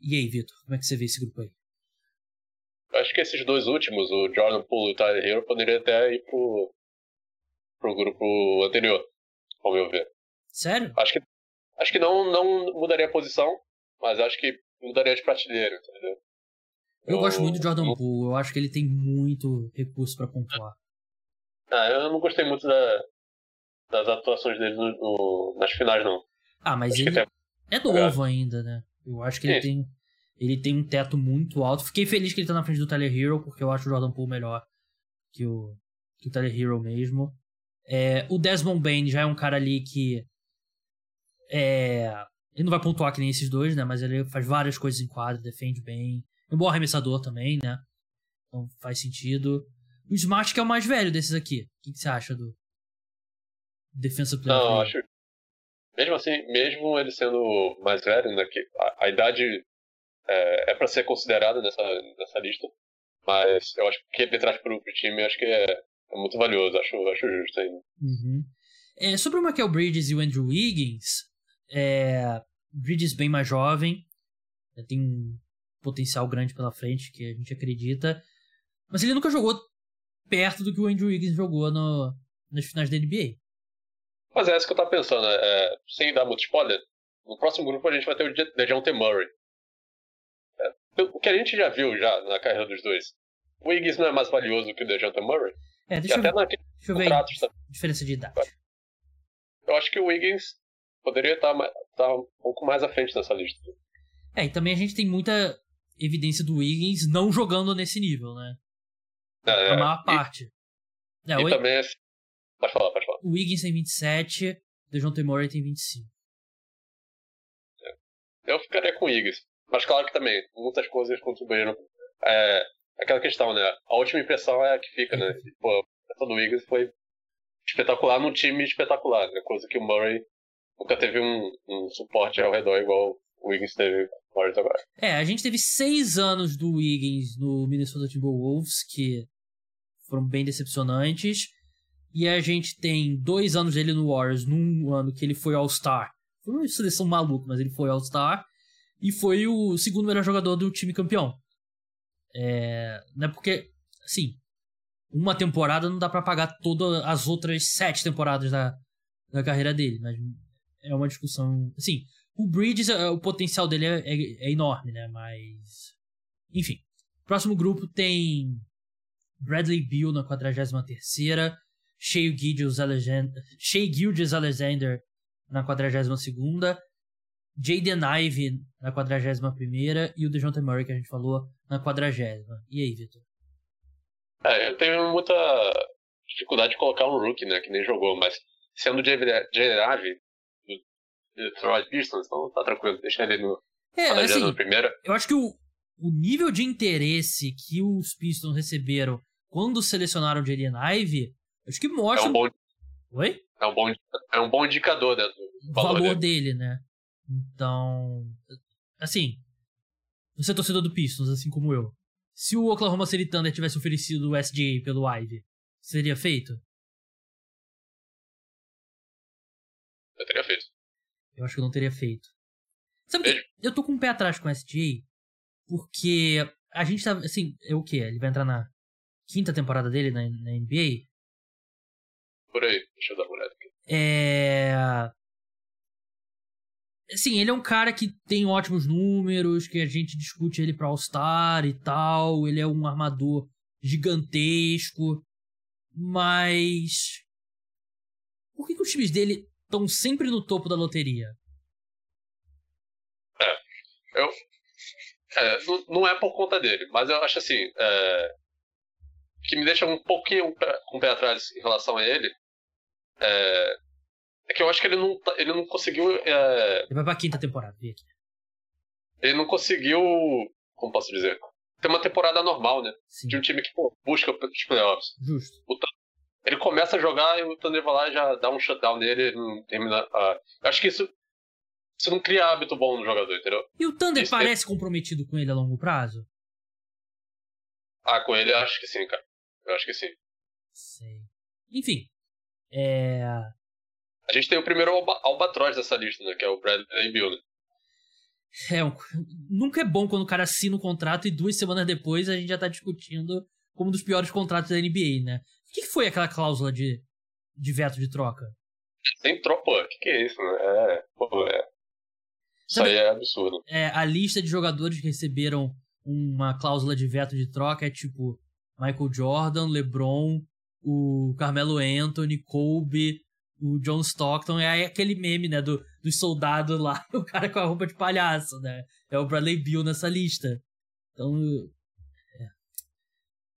E aí, Vitor, como é que você vê esse grupo aí? Acho que esses dois últimos, o Jordan Poole e o Tyler Hero, poderiam até ir pro, pro grupo anterior, ao meu ver. Sério? Acho que, acho que não, não mudaria a posição, mas acho que mudaria de prateleira, entendeu? Eu, eu gosto muito do Jordan Poole, eu acho que ele tem muito recurso para pontuar. Ah, eu não gostei muito da, das atuações dele no, no, nas finais, não. Ah, mas acho ele é novo é. ainda, né? Eu acho que ele tem, ele tem um teto muito alto. Fiquei feliz que ele tá na frente do Tyler Hero, porque eu acho o Jordan Poole melhor que o, que o Tyler Hero mesmo. É, o Desmond Bain já é um cara ali que. É, ele não vai pontuar que nem esses dois, né? Mas ele faz várias coisas em quadro, defende bem. É um bom arremessador também, né? Então faz sentido. O Smart que é o mais velho desses aqui. O que, que você acha do Defensa Player? Não, acho. Mesmo assim, mesmo ele sendo mais velho, né? Que a, a idade é, é para ser considerada nessa, nessa lista. Mas eu acho que ele traz pro, pro time, acho que é, é muito valioso, acho, acho justo ainda. Uhum. É, sobre o Michael Bridges e o Andrew Wiggins, é, Bridges bem mais jovem, tem um potencial grande pela frente que a gente acredita, mas ele nunca jogou perto do que o Andrew Wiggins jogou no, nas finais da NBA. Mas é isso que eu tava pensando, é, sem dar muito spoiler, no próximo grupo a gente vai ter o DeJounte Murray. É, o que a gente já viu já na carreira dos dois. O Wiggins não é mais valioso que o DeJounte Murray? É, deixa, eu, até deixa eu ver diferença de idade. Eu acho que o Wiggins poderia estar, tá estar tá um pouco mais à frente nessa lista. É, e também a gente tem muita evidência do Wiggins não jogando nesse nível, né? É, a maior parte. E, é, e o... também é... Pode falar, pode falar. O Wiggins tem 27, o John T. Murray tem 25. É. Eu ficaria com o Wiggins. Mas claro que também, muitas coisas contribuíram. É, aquela questão, né? A última impressão é a que fica, né? E, pô, a do Wiggins foi espetacular num time espetacular, né? Coisa que o Murray nunca teve um, um suporte ao redor igual o Wiggins teve com o Warriors agora. É, a gente teve seis anos do Wiggins no Minnesota Timberwolves, que foram bem decepcionantes. E a gente tem dois anos dele no Warriors, num ano que ele foi All-Star. Foi uma seleção maluca, mas ele foi All-Star. E foi o segundo melhor jogador do time campeão. É, né, porque, assim, uma temporada não dá para pagar todas as outras sete temporadas da, da carreira dele. Mas é uma discussão. Assim, o Bridges, é, o potencial dele é, é, é enorme, né? Mas. Enfim. Próximo grupo tem Bradley Beal na 43 Shea Gilgis Alexander, Alexander na 42ª, Jaden Ivey na 41ª e o DeJounte Murray que a gente falou na 40 E aí, Vitor? É, eu tenho muita dificuldade de colocar um rookie, né, que nem jogou, mas sendo Jaden Ivey do Pistons, então tá tranquilo, deixa ele no é, assim, primeiro. Eu acho que o, o nível de interesse que os Pistons receberam quando selecionaram o Jaden Ivey, acho que mostra... É um bom... Oi? É um bom, é um bom indicador né, do valor, valor dele, né? Então, assim, você é torcedor do Pistons, assim como eu. Se o Oklahoma City Thunder tivesse oferecido o SGA pelo Ivy, seria feito? Eu teria feito. Eu acho que eu não teria feito. Sabe que eu tô com um pé atrás com o SGA, porque a gente tá, assim, é o quê? Ele vai entrar na quinta temporada dele na, na NBA? Por aí, deixa eu dar uma olhada aqui. É Sim, ele é um cara que tem ótimos números, que a gente discute ele pra All-Star e tal. Ele é um armador gigantesco. Mas. Por que, que os times dele estão sempre no topo da loteria? É. Eu. É, não, não, é por conta dele, mas eu acho assim. É, que me deixa um pouquinho com o pé atrás em relação a ele. É, é que eu acho que ele não, tá, ele não conseguiu. É... Ele vai pra quinta temporada, vi aqui. Ele não conseguiu. Como posso dizer? Ter uma temporada normal, né? Sim. De um time que pô, busca os playoffs. Justo. Ele começa a jogar e o Thunder vai lá e já dá um shutdown nele e não termina. A... Eu acho que isso. Isso não cria hábito bom no jogador, entendeu? E o Thunder isso parece é... comprometido com ele a longo prazo? Ah, com ele eu acho que sim, cara. Eu acho que sim. Sei. Enfim. É. A gente tem o primeiro alba albatroz dessa lista, né? Que é o Bradley Bill, né? É, nunca é bom quando o cara assina o um contrato e duas semanas depois a gente já tá discutindo como um dos piores contratos da NBA, né? O que, que foi aquela cláusula de, de veto de troca? Sem troca, o que, que é isso, né? É, pô, é. Isso Sabe, aí é absurdo. É, a lista de jogadores que receberam uma cláusula de veto de troca é tipo Michael Jordan, LeBron, o Carmelo Anthony, Kobe, o John Stockton é aquele meme, né, do, dos soldados lá, o cara com a roupa de palhaço, né? É o Bradley Bill nessa lista. Então, é.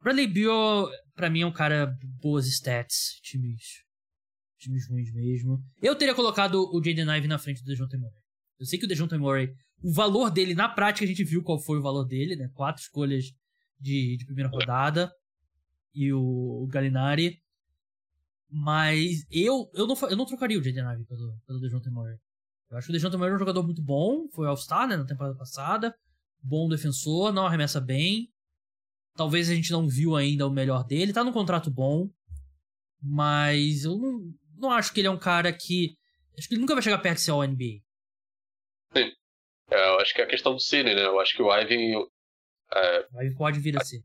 Bradley Bill, pra mim, é um cara boas stats, times, times ruins mesmo. Eu teria colocado o Jaden Ive na frente do DeJounte Murray. Eu sei que o DeJounte Murray, o valor dele, na prática, a gente viu qual foi o valor dele, né? Quatro escolhas de, de primeira rodada. E o, o Gallinari mas eu, eu, não, eu não trocaria o Jaden Ivey pelo, pelo DeJounte Murray. Eu acho que o DeJounte Murray é um jogador muito bom, foi All-Star né, na temporada passada, bom defensor, não arremessa bem. Talvez a gente não viu ainda o melhor dele, tá num contrato bom, mas eu não, não acho que ele é um cara que. Acho que ele nunca vai chegar perto de ser All-NBA. Sim. É, eu acho que é a questão do Cine, né? Eu acho que o Ivy. É, o Ivy pode vir a ser.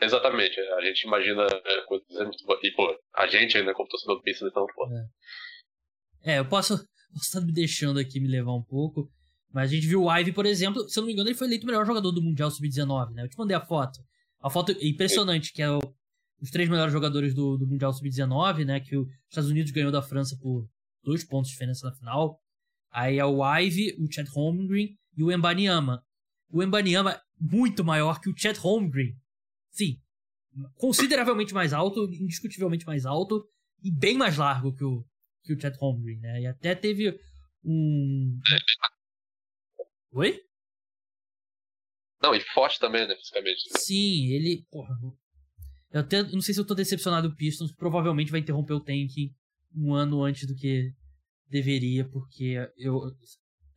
Exatamente, a gente imagina é, coisas muito E, pô, a gente ainda, como torcedor pensa então, pô. É. é, eu posso, posso estar me deixando aqui me levar um pouco, mas a gente viu o Ivy, por exemplo, se eu não me engano, ele foi eleito o melhor jogador do Mundial Sub-19, né? Eu te mandei a foto. A foto é impressionante, que é o, os três melhores jogadores do, do Mundial Sub-19, né? Que os Estados Unidos ganhou da França por dois pontos de diferença na final. Aí é o Ivy, o Chad Holmgren e o Embanyama. O Embanyama muito maior que o Chad Holmgren. Sim. Consideravelmente mais alto, indiscutivelmente mais alto e bem mais largo que o, que o Chad Holmgren, né? E até teve um. Oi? Não, e forte também, né, fisicamente. Né? Sim, ele. Porra. Eu até não sei se eu tô decepcionado o Pistons, provavelmente vai interromper o tank um ano antes do que deveria, porque eu.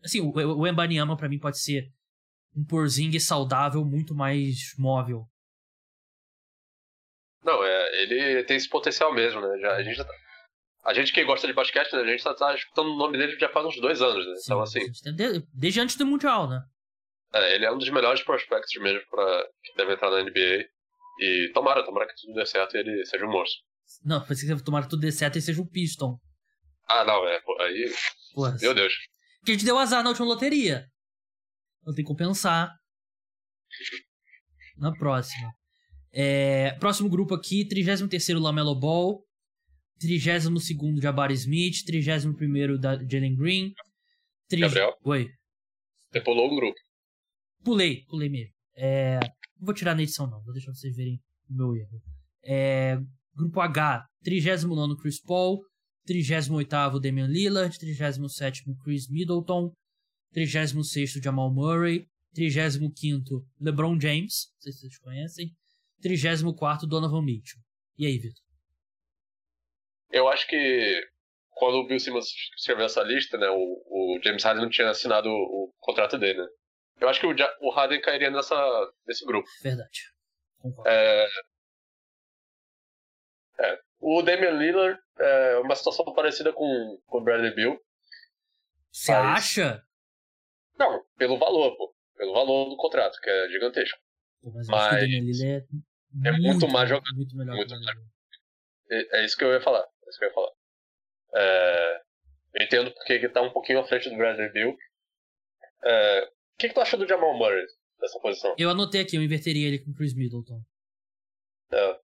Assim, o, o Embanyama pra mim pode ser um porzinho saudável muito mais móvel não, é, ele tem esse potencial mesmo, né? Já, a, gente tá, a gente que gosta de basquete, né, a gente tá, tá, escutando o nome dele já faz uns dois anos, né? Sim, então, assim. Desde, desde antes do Mundial, né? É, ele é um dos melhores prospects mesmo pra, que deve entrar na NBA. E tomara, tomara que tudo dê certo e ele seja um monstro. Não, pensei que tomara que tudo dê certo e seja um Piston. Ah, não, é. Aí. Porra, meu Deus. Que a gente deu azar na última loteria. Eu tenho que compensar. Na próxima. É, próximo grupo aqui, 33º Lamelo Ball. 32 Jabari Smith, 31 da Jalen Green. Tri... Gabriel? Oi. Você pulou um grupo. Pulei, pulei mesmo. É... Não vou tirar na edição, não. Vou deixar vocês verem o meu erro. É... Grupo H, 39 Chris Paul, 38 Damian Lillard, 37 Chris Middleton, 36 Jamal Murray, 35 LeBron James, não sei se vocês conhecem, 34 Donovan Mitchell. E aí, Vitor? Eu acho que quando o Bill Simmons escreveu essa lista, né, o, o James Harden não tinha assinado o, o, contrato dele, né? Eu acho que o, o Harden cairia nessa, nesse grupo. Verdade. Concordo. É, é, o Damian Lillard é uma situação parecida com, com o Bradley Bill. Você mas... acha? Não, pelo valor, pô. Pelo valor do contrato, que é gigantesco. Pô, mas, mas... o Damian Lillard é, é muito, muito mais jogador. Muito melhor. Muito melhor. É, é, isso que eu ia falar. É isso que eu ia falar. É, eu entendo porque ele tá um pouquinho à frente do Bradley Bill. É, o que, que tu acha do Jamal Murray dessa posição? Eu anotei aqui, eu inverteria ele com o Chris Middleton. É,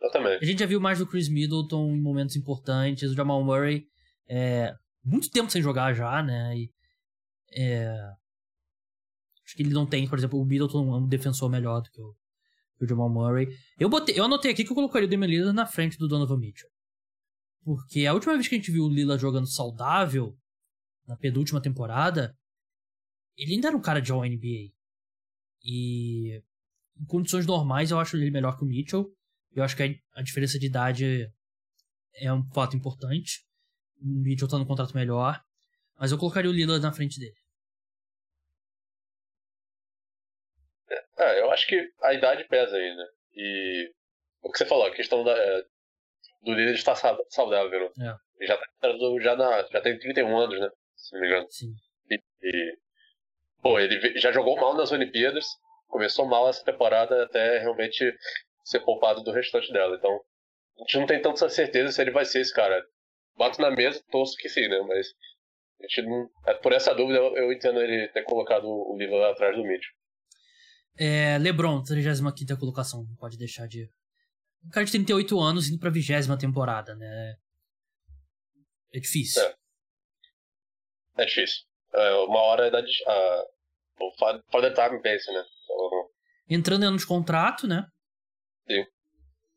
eu também. A gente já viu mais do Chris Middleton em momentos importantes. O Jamal Murray, é, muito tempo sem jogar já, né? E, é, acho que ele não tem, por exemplo, o Middleton é um defensor melhor do que o, que o Jamal Murray. Eu, botei, eu anotei aqui que eu colocaria o Damian Lillard na frente do Donovan Mitchell. Porque a última vez que a gente viu o Lila jogando saudável, na penúltima temporada, ele ainda era um cara de All-NBA. E em condições normais eu acho ele melhor que o Mitchell. Eu acho que a diferença de idade é um fato importante. O Mitchell tá no contrato melhor. Mas eu colocaria o Lillard na frente dele. É, eu acho que a idade pesa aí, né? E o que você falou, a questão da, é, do Lillard estar saudável. É. Ele já, tá, já, na, já tem 31 anos, né? Se não me engano. Sim. E, e, pô, ele já jogou mal nas Olimpíadas, começou mal essa temporada até realmente ser poupado do restante dela. Então, a gente não tem tanta certeza se ele vai ser esse cara. Bato na mesa, torço que sim, né? Mas a gente não. É, por essa dúvida, eu, eu entendo ele ter colocado o livro lá atrás do Mitchell. É, LeBron, 35 colocação, pode deixar de. Um cara de 38 anos indo pra vigésima temporada, né? É difícil. É, é difícil. É, uma hora é da. Uh, o Father Time pensa, né? Então, Entrando em ano de contrato, né? Sim.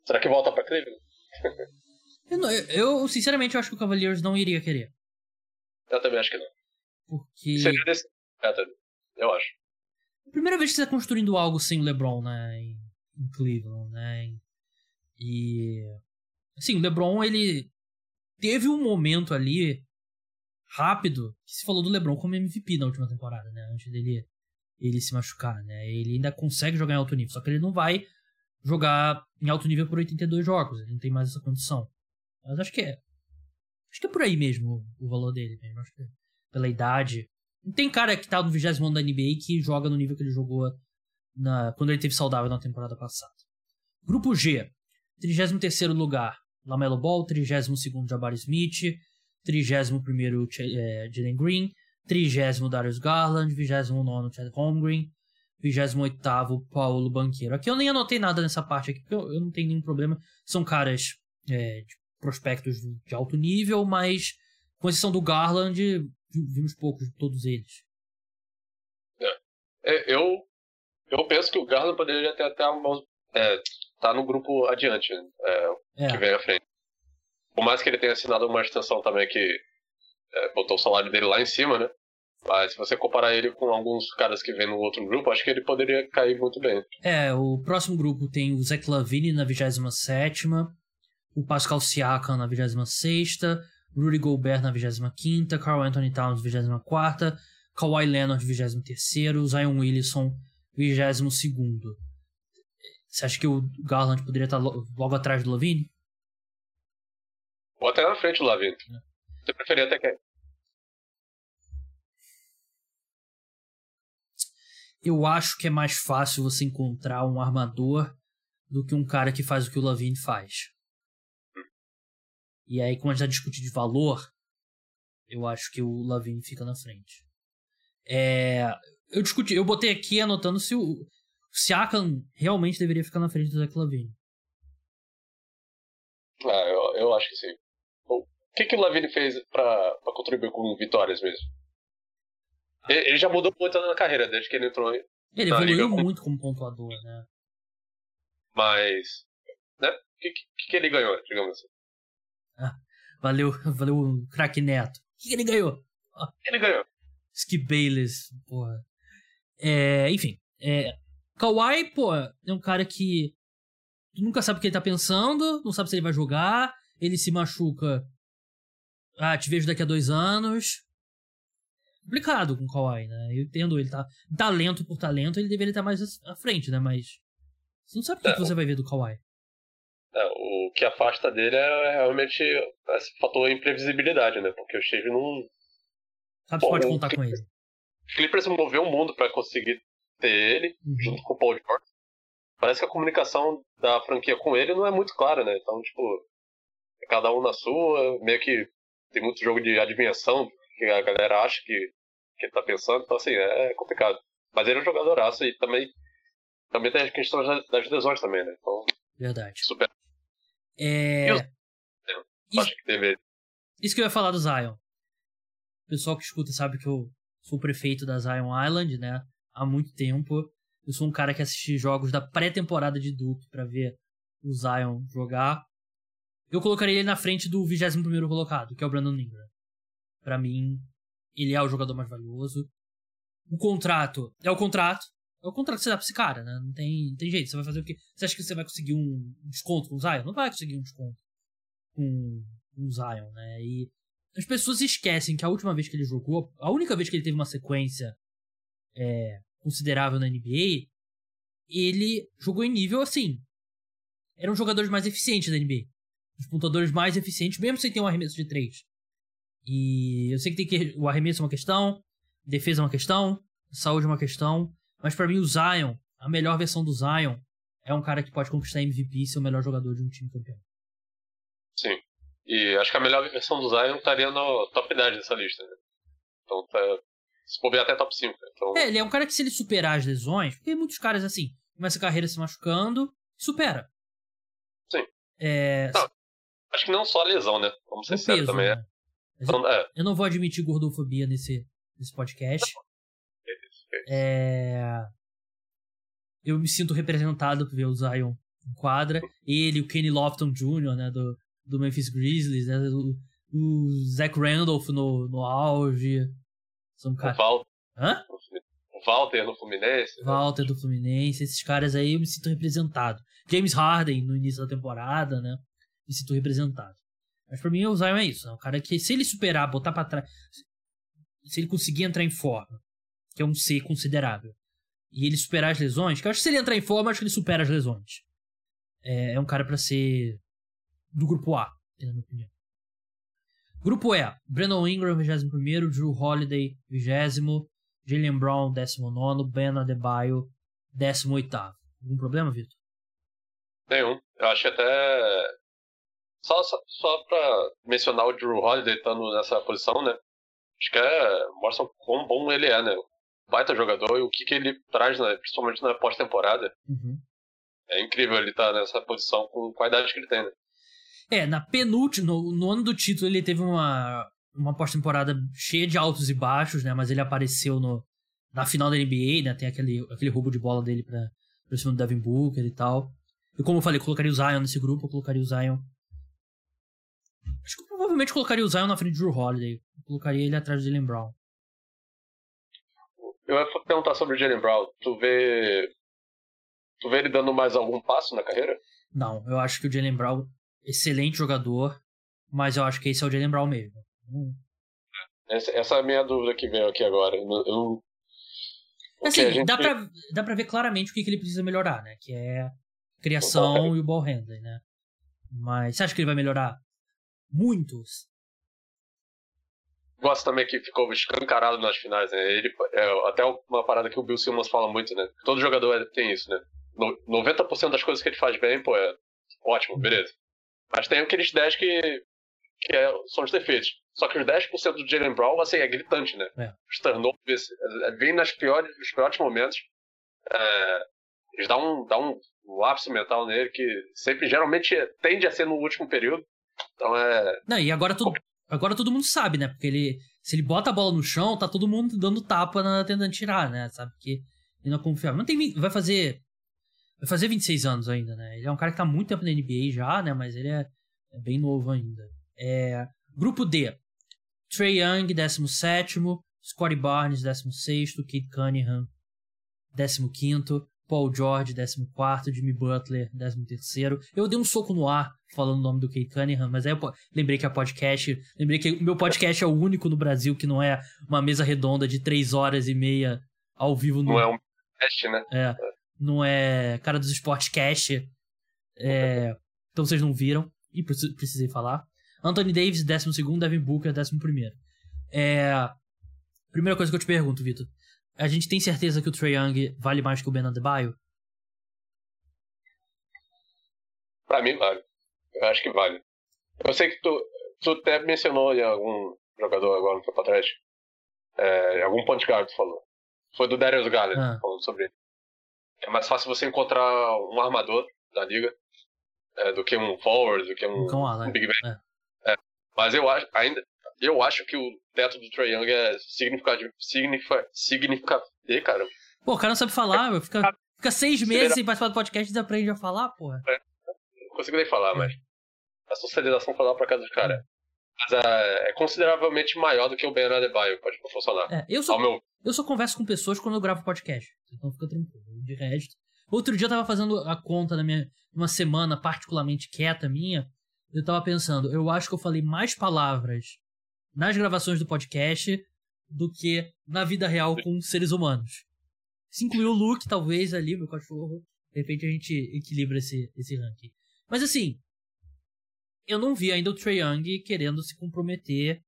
Será que volta pra Cleveland? eu, não, eu, sinceramente, eu acho que o Cavaliers não iria querer. Eu também acho que não. Porque. Seria desse. Eu acho. É a primeira vez que você tá construindo algo sem o LeBron, né? Em, em Cleveland, né? E. Assim, o LeBron, ele. Teve um momento ali. Rápido. Que se falou do LeBron como MVP na última temporada, né? Antes dele ele se machucar, né? Ele ainda consegue jogar em alto nível, só que ele não vai jogar em alto nível por 82 jogos. Ele não tem mais essa condição. Mas acho que é. Acho que é por aí mesmo o valor dele mesmo. Acho que é pela idade. Não tem cara que tá no 20 ano da NBA que joga no nível que ele jogou na, quando ele teve saudável na temporada passada. Grupo G. 33 lugar, Lamelo Ball. 32 Jabari Smith. 31 é, Jalen Green. 30 Darius Garland. 29 Chad Holmgren. 28 Paulo Banqueiro. Aqui eu nem anotei nada nessa parte aqui, porque eu, eu não tenho nenhum problema. São caras é, de prospectos de alto nível, mas com exceção do Garland, vimos poucos de todos eles. É. É, eu, eu penso que o Garland poderia ter até uma, é, tá no grupo adiante, é, que vem à frente. Por mais que ele tenha assinado uma extensão também que é, botou o salário dele lá em cima, né? Mas se você comparar ele com alguns caras que vêm no outro grupo, acho que ele poderia cair muito bem. É, o próximo grupo tem o Zach Lavine na 27 o Pascal Siakam na 26 Rudy Gobert na 25 Carl Anthony Towns 24 Kawhi Leonard 23 Zion Wilson 22 Você acha que o Garland poderia estar logo atrás do Lavine? Ou até na frente do Lavine. É. Você preferia até quem? eu acho que é mais fácil você encontrar um armador do que um cara que faz o que o Lavine faz. E aí, quando a gente tá discutindo de valor, eu acho que o Lavine fica na frente. É, eu discuti, eu botei aqui anotando se o, o Siakam realmente deveria ficar na frente do Zach Lavine. Ah, eu, eu acho que sim. Que, que o Lavine fez pra, pra contribuir com vitórias mesmo? Ele, ele já mudou muito na carreira, desde que ele entrou. Ele evoluiu muito como pontuador, né? Mas. Né? O que, que, que ele ganhou, digamos assim? Ah, valeu, valeu, craque Neto. O que, que ele ganhou? Ah, ele ganhou. Skip Bayless, porra. É, enfim, é, Kawhi, pô, é um cara que tu nunca sabe o que ele tá pensando, não sabe se ele vai jogar, ele se machuca. Ah, te vejo daqui a dois anos. Complicado com o Kawhi, né? Eu entendo, ele tá. Talento por talento, ele deveria estar mais à frente, né? Mas. Você não sabe o que, é, que você vai ver do Kawhi. É, o que afasta dele é realmente esse fator imprevisibilidade, né? Porque o Steve não. Sabe se pode contar com ele. Os Clippers moveu o mundo para conseguir ter ele, uhum. junto com o Paul George. Parece que a comunicação da franquia com ele não é muito clara, né? Então, tipo, é cada um na sua, meio que tem muito jogo de adivinhação, que a galera acha que, que ele tá pensando, então assim, é complicado. Mas ele é um jogadoraço e também, também tem a questão das lesões também, né? Então, Verdade. Super. É... Eu, eu acho que teve... Isso que eu ia falar do Zion. O pessoal que escuta sabe que eu sou prefeito da Zion Island, né? Há muito tempo. Eu sou um cara que assiste jogos da pré-temporada de Duke para ver o Zion jogar. Eu colocaria ele na frente do 21 colocado, que é o Brandon Ingram. Para mim, ele é o jogador mais valioso. O contrato é o contrato. É o contrato que você dá pra esse cara, né? Não tem, não tem jeito. Você vai fazer o quê? Você acha que você vai conseguir um desconto com o Zion? Não vai conseguir um desconto com, com o Zion, né? E as pessoas esquecem que a última vez que ele jogou, a única vez que ele teve uma sequência é, considerável na NBA, ele jogou em nível assim. Eram os jogadores mais eficientes da NBA. Os pontuadores mais eficientes, mesmo sem ter um arremesso de três. E eu sei que, tem que o arremesso é uma questão, defesa é uma questão, saúde é uma questão, mas para mim o Zion, a melhor versão do Zion, é um cara que pode conquistar MVP e ser o melhor jogador de um time campeão. Sim. E acho que a melhor versão do Zion estaria no top 10 dessa lista, né? Então tá. Se bobear até top 5. Né? Então... É, ele é um cara que se ele superar as lesões, porque muitos caras assim, começa a carreira se machucando, supera. Sim. É... Não, acho que não só a lesão, né? Vamos ser sérios também. É. Né? Então, é. Eu não vou admitir gordofobia nesse, nesse podcast. É... Eu me sinto representado por ver o Zion em quadra. Ele, o Kenny Lofton Jr., né, do, do Memphis Grizzlies, né, o, o Zach Randolph no, no auge. São cara... O Walter. Hã? O Walter no Fluminense. Né? Walter do Fluminense. Esses caras aí eu me sinto representado. James Harden no início da temporada, né? Me sinto representado. Mas pra mim o Zion é isso. É um cara que, se ele superar, botar pra trás. Se ele conseguir entrar em forma, que é um C considerável, e ele superar as lesões, que eu acho que se ele entrar em forma, acho que ele supera as lesões. É, é um cara para ser do grupo A, na minha opinião. Grupo E, Brandon Ingram, 21 Drew Holiday, 20 Jalen Brown, 19 Ben Adebayo, 18 Algum problema, Vitor? Nenhum. Eu acho até só, só, só pra mencionar o Drew Holiday estando nessa posição, né? Acho que é, mostra quão bom ele é, né? Baita jogador e o que, que ele traz, né? principalmente na pós-temporada. Uhum. É incrível ele estar tá nessa posição com a qualidade que ele tem, né? É, na penúltima, no, no ano do título, ele teve uma, uma pós-temporada cheia de altos e baixos, né? Mas ele apareceu no, na final da NBA, né? Tem aquele, aquele roubo de bola dele pra, pra cima do Devin Booker e tal. E como eu falei, colocaria o Zion nesse grupo, eu colocaria o Zion Acho que eu provavelmente colocaria o Zion na frente de Drew Holiday. Eu colocaria ele atrás de Jalen Brown. Eu ia perguntar sobre o Jalen Brown. Tu vê. Tu vê ele dando mais algum passo na carreira? Não, eu acho que o Jalen Brown, excelente jogador, mas eu acho que esse é o Jalen Brown mesmo. Hum. Essa, essa, é a minha dúvida que veio aqui agora. Eu, eu... Assim, gente... dá, pra, dá pra ver claramente o que, que ele precisa melhorar, né? Que é criação o e o ball handling, né? Mas você acha que ele vai melhorar? Muitos. Gosto também que ficou escancarado nas finais, né? Ele, é, até uma parada que o Bill Simmons fala muito, né? Todo jogador é, tem isso, né? No, 90% das coisas que ele faz bem, pô, é ótimo, beleza. Mas tem aqueles 10 que, que é, são os defeitos. Só que os 10% do Jalen Brown, assim, é gritante, né? É. Os turnovers, é, vem nas piores, nos piores momentos. É, eles dão um, dão um, ápice mental nele que sempre, geralmente, tende a ser no último período. Então é. Não, e agora todo, agora todo mundo sabe, né? Porque ele. Se ele bota a bola no chão, tá todo mundo dando tapa na, tentando tirar, né? Sabe? Que ele não é confiável. Não tem. Vai fazer. Vai fazer 26 anos ainda, né? Ele é um cara que tá muito tempo na NBA já, né? Mas ele é, é bem novo ainda. É, grupo D. Trey Young, 17. Scottie Barnes, 16. Kate Cunningham, 15. Paul George, 14, Jimmy Butler, 13. Eu dei um soco no ar falando o nome do Kate Cunningham, mas aí eu lembrei que a podcast. Lembrei que o meu podcast é o único no Brasil que não é uma mesa redonda de 3 horas e meia ao vivo no. Não é um cast, né? É. Não é cara dos Sportcast. É, então vocês não viram. E precisei falar. Anthony Davis, 12, Devin Booker, 11. É. Primeira coisa que eu te pergunto, Vitor. A gente tem certeza que o Trae Young vale mais que o Ben Adebayo? Pra mim, vale. Eu acho que vale. Eu sei que tu, tu até mencionou em algum jogador agora no tempo atrás. É, algum ponto guard tu falou. Foi do Darius Garland ah. falando sobre ele. É mais fácil você encontrar um armador da liga é, do que um forward, do que um, um big man. É. É. Mas eu acho, ainda, eu acho que o teto do Trae Young é significativo. Significa, significa, e, cara. Pô, o cara não sabe falar. Fica, fica seis meses sem participar do podcast e desaprende a falar, porra. É, não consigo nem falar, é. mas. A socialização foi lá pra casa do cara. Mas é, é, consideravelmente maior do que o Ben Adebayo pode funcionar. É, eu, só, meu... eu só converso com pessoas quando eu gravo podcast. Então fica tranquilo. De resto. Outro dia eu tava fazendo a conta na minha. Uma semana particularmente quieta minha. Eu tava pensando, eu acho que eu falei mais palavras nas gravações do podcast do que na vida real com seres humanos. Se incluir o Luke, talvez, ali, meu cachorro, de repente a gente equilibra esse, esse ranking. Mas assim, eu não vi ainda o Trae Young querendo se comprometer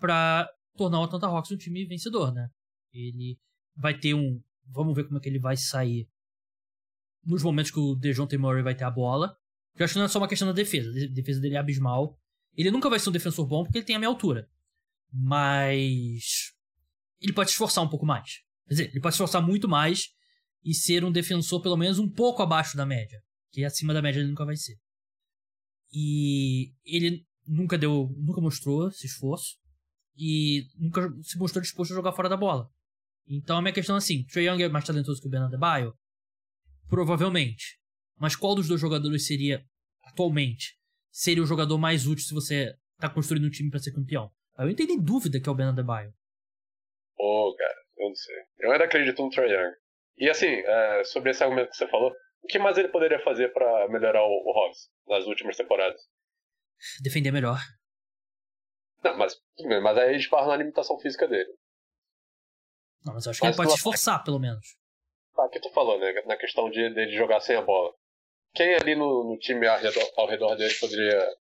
para tornar o Atlanta Hawks um time vencedor, né? Ele vai ter um. Vamos ver como é que ele vai sair nos momentos que o DeJounte Murray vai ter a bola. Eu acho que não é só uma questão da defesa. A defesa dele é abismal. Ele nunca vai ser um defensor bom porque ele tem a minha altura. Mas. Ele pode se esforçar um pouco mais. Quer dizer, ele pode se esforçar muito mais e ser um defensor pelo menos um pouco abaixo da média. Que acima da média ele nunca vai ser. E ele nunca deu. nunca mostrou esse esforço. E nunca se mostrou disposto a jogar fora da bola. Então a minha questão é assim: Trae Young é mais talentoso que o Ben Adebayo? Provavelmente. Mas qual dos dois jogadores seria, atualmente, seria o jogador mais útil se você tá construindo um time para ser campeão? Eu não tenho nem dúvida que é o Ben Adebayo. Pô, oh, cara, eu não sei. Eu ainda acredito no Trae Young. E assim, é, sobre esse argumento que você falou, o que mais ele poderia fazer para melhorar o, o Hobbs nas últimas temporadas? Defender melhor. Não, mas, mas aí a gente fala na limitação física dele. Não, mas eu acho que mas ele pode se esforçar, pelo menos. Ah, que tu falou, né? Na questão de dele jogar sem a bola. Quem ali no, no time ao redor, ao redor dele poderia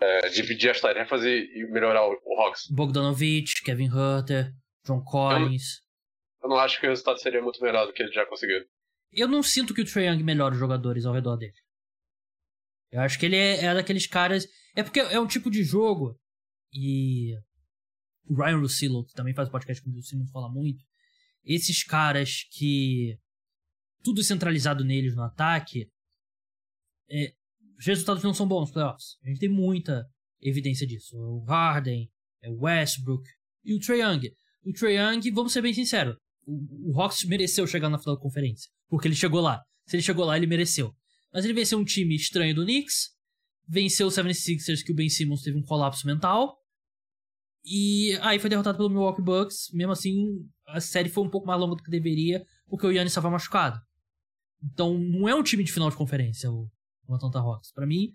é, dividir as tarefas e, e melhorar o, o Hawks? Bogdanovich, Kevin Hunter, John Collins. Eu, eu, não acho que o resultado seria muito melhor do que ele já conseguiu. Eu não sinto que o Trae Young melhora os jogadores ao redor dele. Eu acho que ele é, é daqueles caras. É porque é um tipo de jogo. E o Ryan Russillo, que também faz podcast com o Simon, fala muito. Esses caras que tudo centralizado neles no ataque, é, os resultados não são bons nos playoffs. A gente tem muita evidência disso. O Harden, é o Westbrook e o Trae Young. O Trae Young, vamos ser bem sinceros, o, o Hawks mereceu chegar na final da conferência, porque ele chegou lá. Se ele chegou lá, ele mereceu. Mas ele venceu um time estranho do Knicks, venceu o 76ers que o Ben Simmons teve um colapso mental, e aí foi derrotado pelo Milwaukee Bucks. Mesmo assim, a série foi um pouco mais longa do que deveria, porque o Yannis estava machucado. Então, não é um time de final de conferência, o, o Atlanta Hawks. Para mim,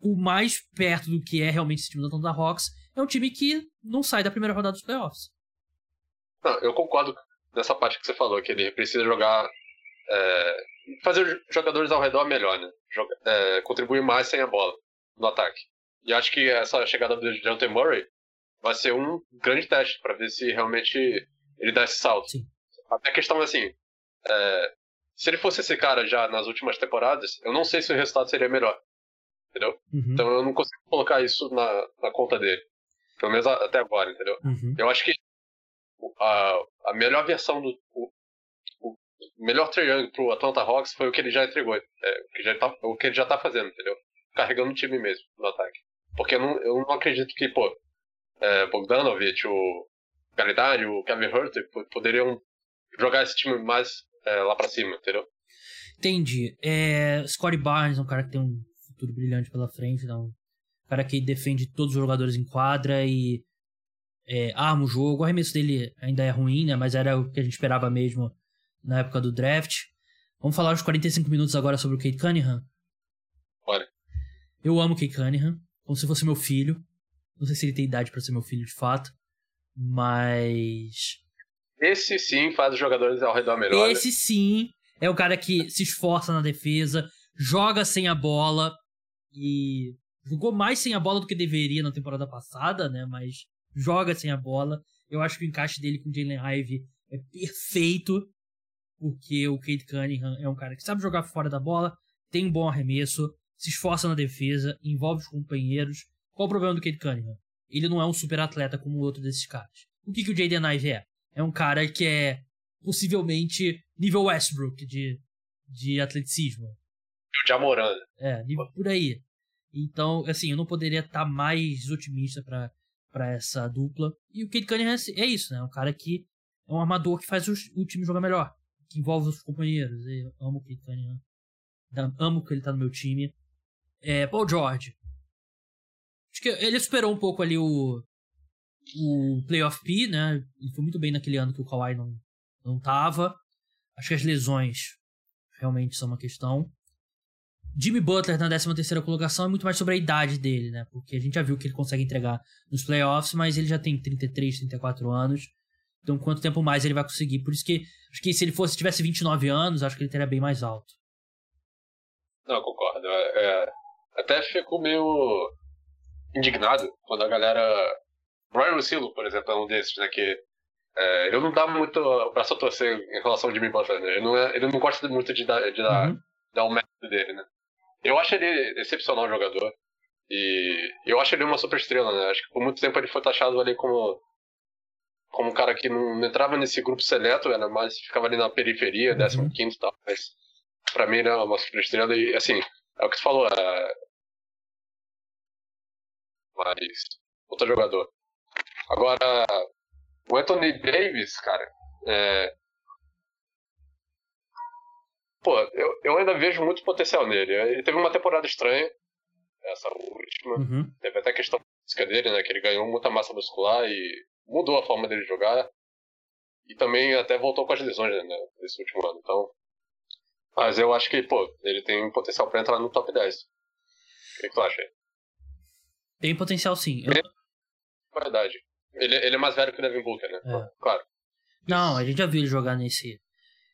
o mais perto do que é realmente esse time do Atlanta Hawks é um time que não sai da primeira rodada dos playoffs. Não, eu concordo nessa parte que você falou, que ele precisa jogar. É, fazer os jogadores ao redor melhor, né? Joga, é, contribuir mais sem a bola no ataque. E acho que essa chegada do Jonathan Murray vai ser um grande teste para ver se realmente ele dá esse salto. Sim. A questão assim: é, se ele fosse esse cara já nas últimas temporadas, eu não sei se o resultado seria melhor. Entendeu? Uhum. Então eu não consigo colocar isso na, na conta dele. Pelo menos até agora, entendeu? Uhum. Eu acho que a, a melhor versão do. O, o melhor triângulo pro Atlanta Hawks foi o que ele já entregou. É, o, que já tá, o que ele já tá fazendo, entendeu? carregando o time mesmo no ataque. Porque eu não, eu não acredito que, pô, é, Bogdanovich, o Galidari, o Kevin Hurt poderiam jogar esse time mais é, lá para cima, entendeu? Entendi. É, Scottie Barnes é um cara que tem um futuro brilhante pela frente, não. Um cara que defende todos os jogadores em quadra e é, arma o jogo. O arremesso dele ainda é ruim, né? Mas era o que a gente esperava mesmo na época do draft. Vamos falar os 45 minutos agora sobre o Kate Cunningham? Bora. Eu amo o Kate Cunningham, como se fosse meu filho. Não sei se ele tem idade para ser meu filho de fato, mas. Esse sim faz os jogadores ao redor melhor. Esse sim é o cara que se esforça na defesa, joga sem a bola e jogou mais sem a bola do que deveria na temporada passada, né? Mas joga sem a bola. Eu acho que o encaixe dele com o Jalen Ive é perfeito, porque o Kate Cunningham é um cara que sabe jogar fora da bola, tem um bom arremesso, se esforça na defesa, envolve os companheiros. Qual o problema do Kate Cunningham? Ele não é um super atleta como o outro desses caras. O que, que o Jaden Ive é? É um cara que é possivelmente nível Westbrook de, de atleticismo. O Jamoran. É, nível por aí. Então, assim, eu não poderia estar mais otimista para para essa dupla. E o Kate Cunningham é isso, né? É um cara que é um armador que faz o, o time jogar melhor, que envolve os companheiros. Eu amo o Kate Cunningham. Amo que ele tá no meu time. É, Paul George. Acho que ele superou um pouco ali o, o Playoff P, né? Ele foi muito bem naquele ano que o Kawhi não, não tava. Acho que as lesões realmente são uma questão. Jimmy Butler na 13 terceira colocação é muito mais sobre a idade dele, né? Porque a gente já viu que ele consegue entregar nos playoffs, mas ele já tem 33, 34 anos. Então, quanto tempo mais ele vai conseguir? Por isso que acho que se ele fosse tivesse 29 anos, acho que ele teria bem mais alto. Não, concordo. É, é até ficou meio indignado quando a galera. Brian Russillo, por exemplo, é um desses, né? Que é, ele não dá muito o braço a torcer em relação ao Jimmy Butler, né? Ele não, é, ele não gosta muito de dar, de dar, uhum. dar o mérito dele, né? Eu acho ele excepcional jogador. E eu acho ele uma super estrela, né? Acho que por muito tempo ele foi taxado ali como como um cara que não entrava nesse grupo seleto, era mais ficava ali na periferia, 15 uhum. e tal, mas pra mim ele é uma super estrela e assim, é o que você falou, é... mas outro jogador. Agora, o Anthony Davis, cara, é... Pô, eu, eu ainda vejo muito potencial nele. Ele teve uma temporada estranha, essa última. Uhum. Teve até a questão física dele, né? Que ele ganhou muita massa muscular e mudou a forma dele jogar. E também até voltou com as lesões né, nesse último ano. Então. Mas eu acho que, pô, ele tem potencial para entrar no top 10. O que, tu acha? Tem potencial sim. Eu... Verdade. Ele, ele é mais velho que o Devin Booker, né? É. Claro. Não, a gente já viu ele jogar nesse,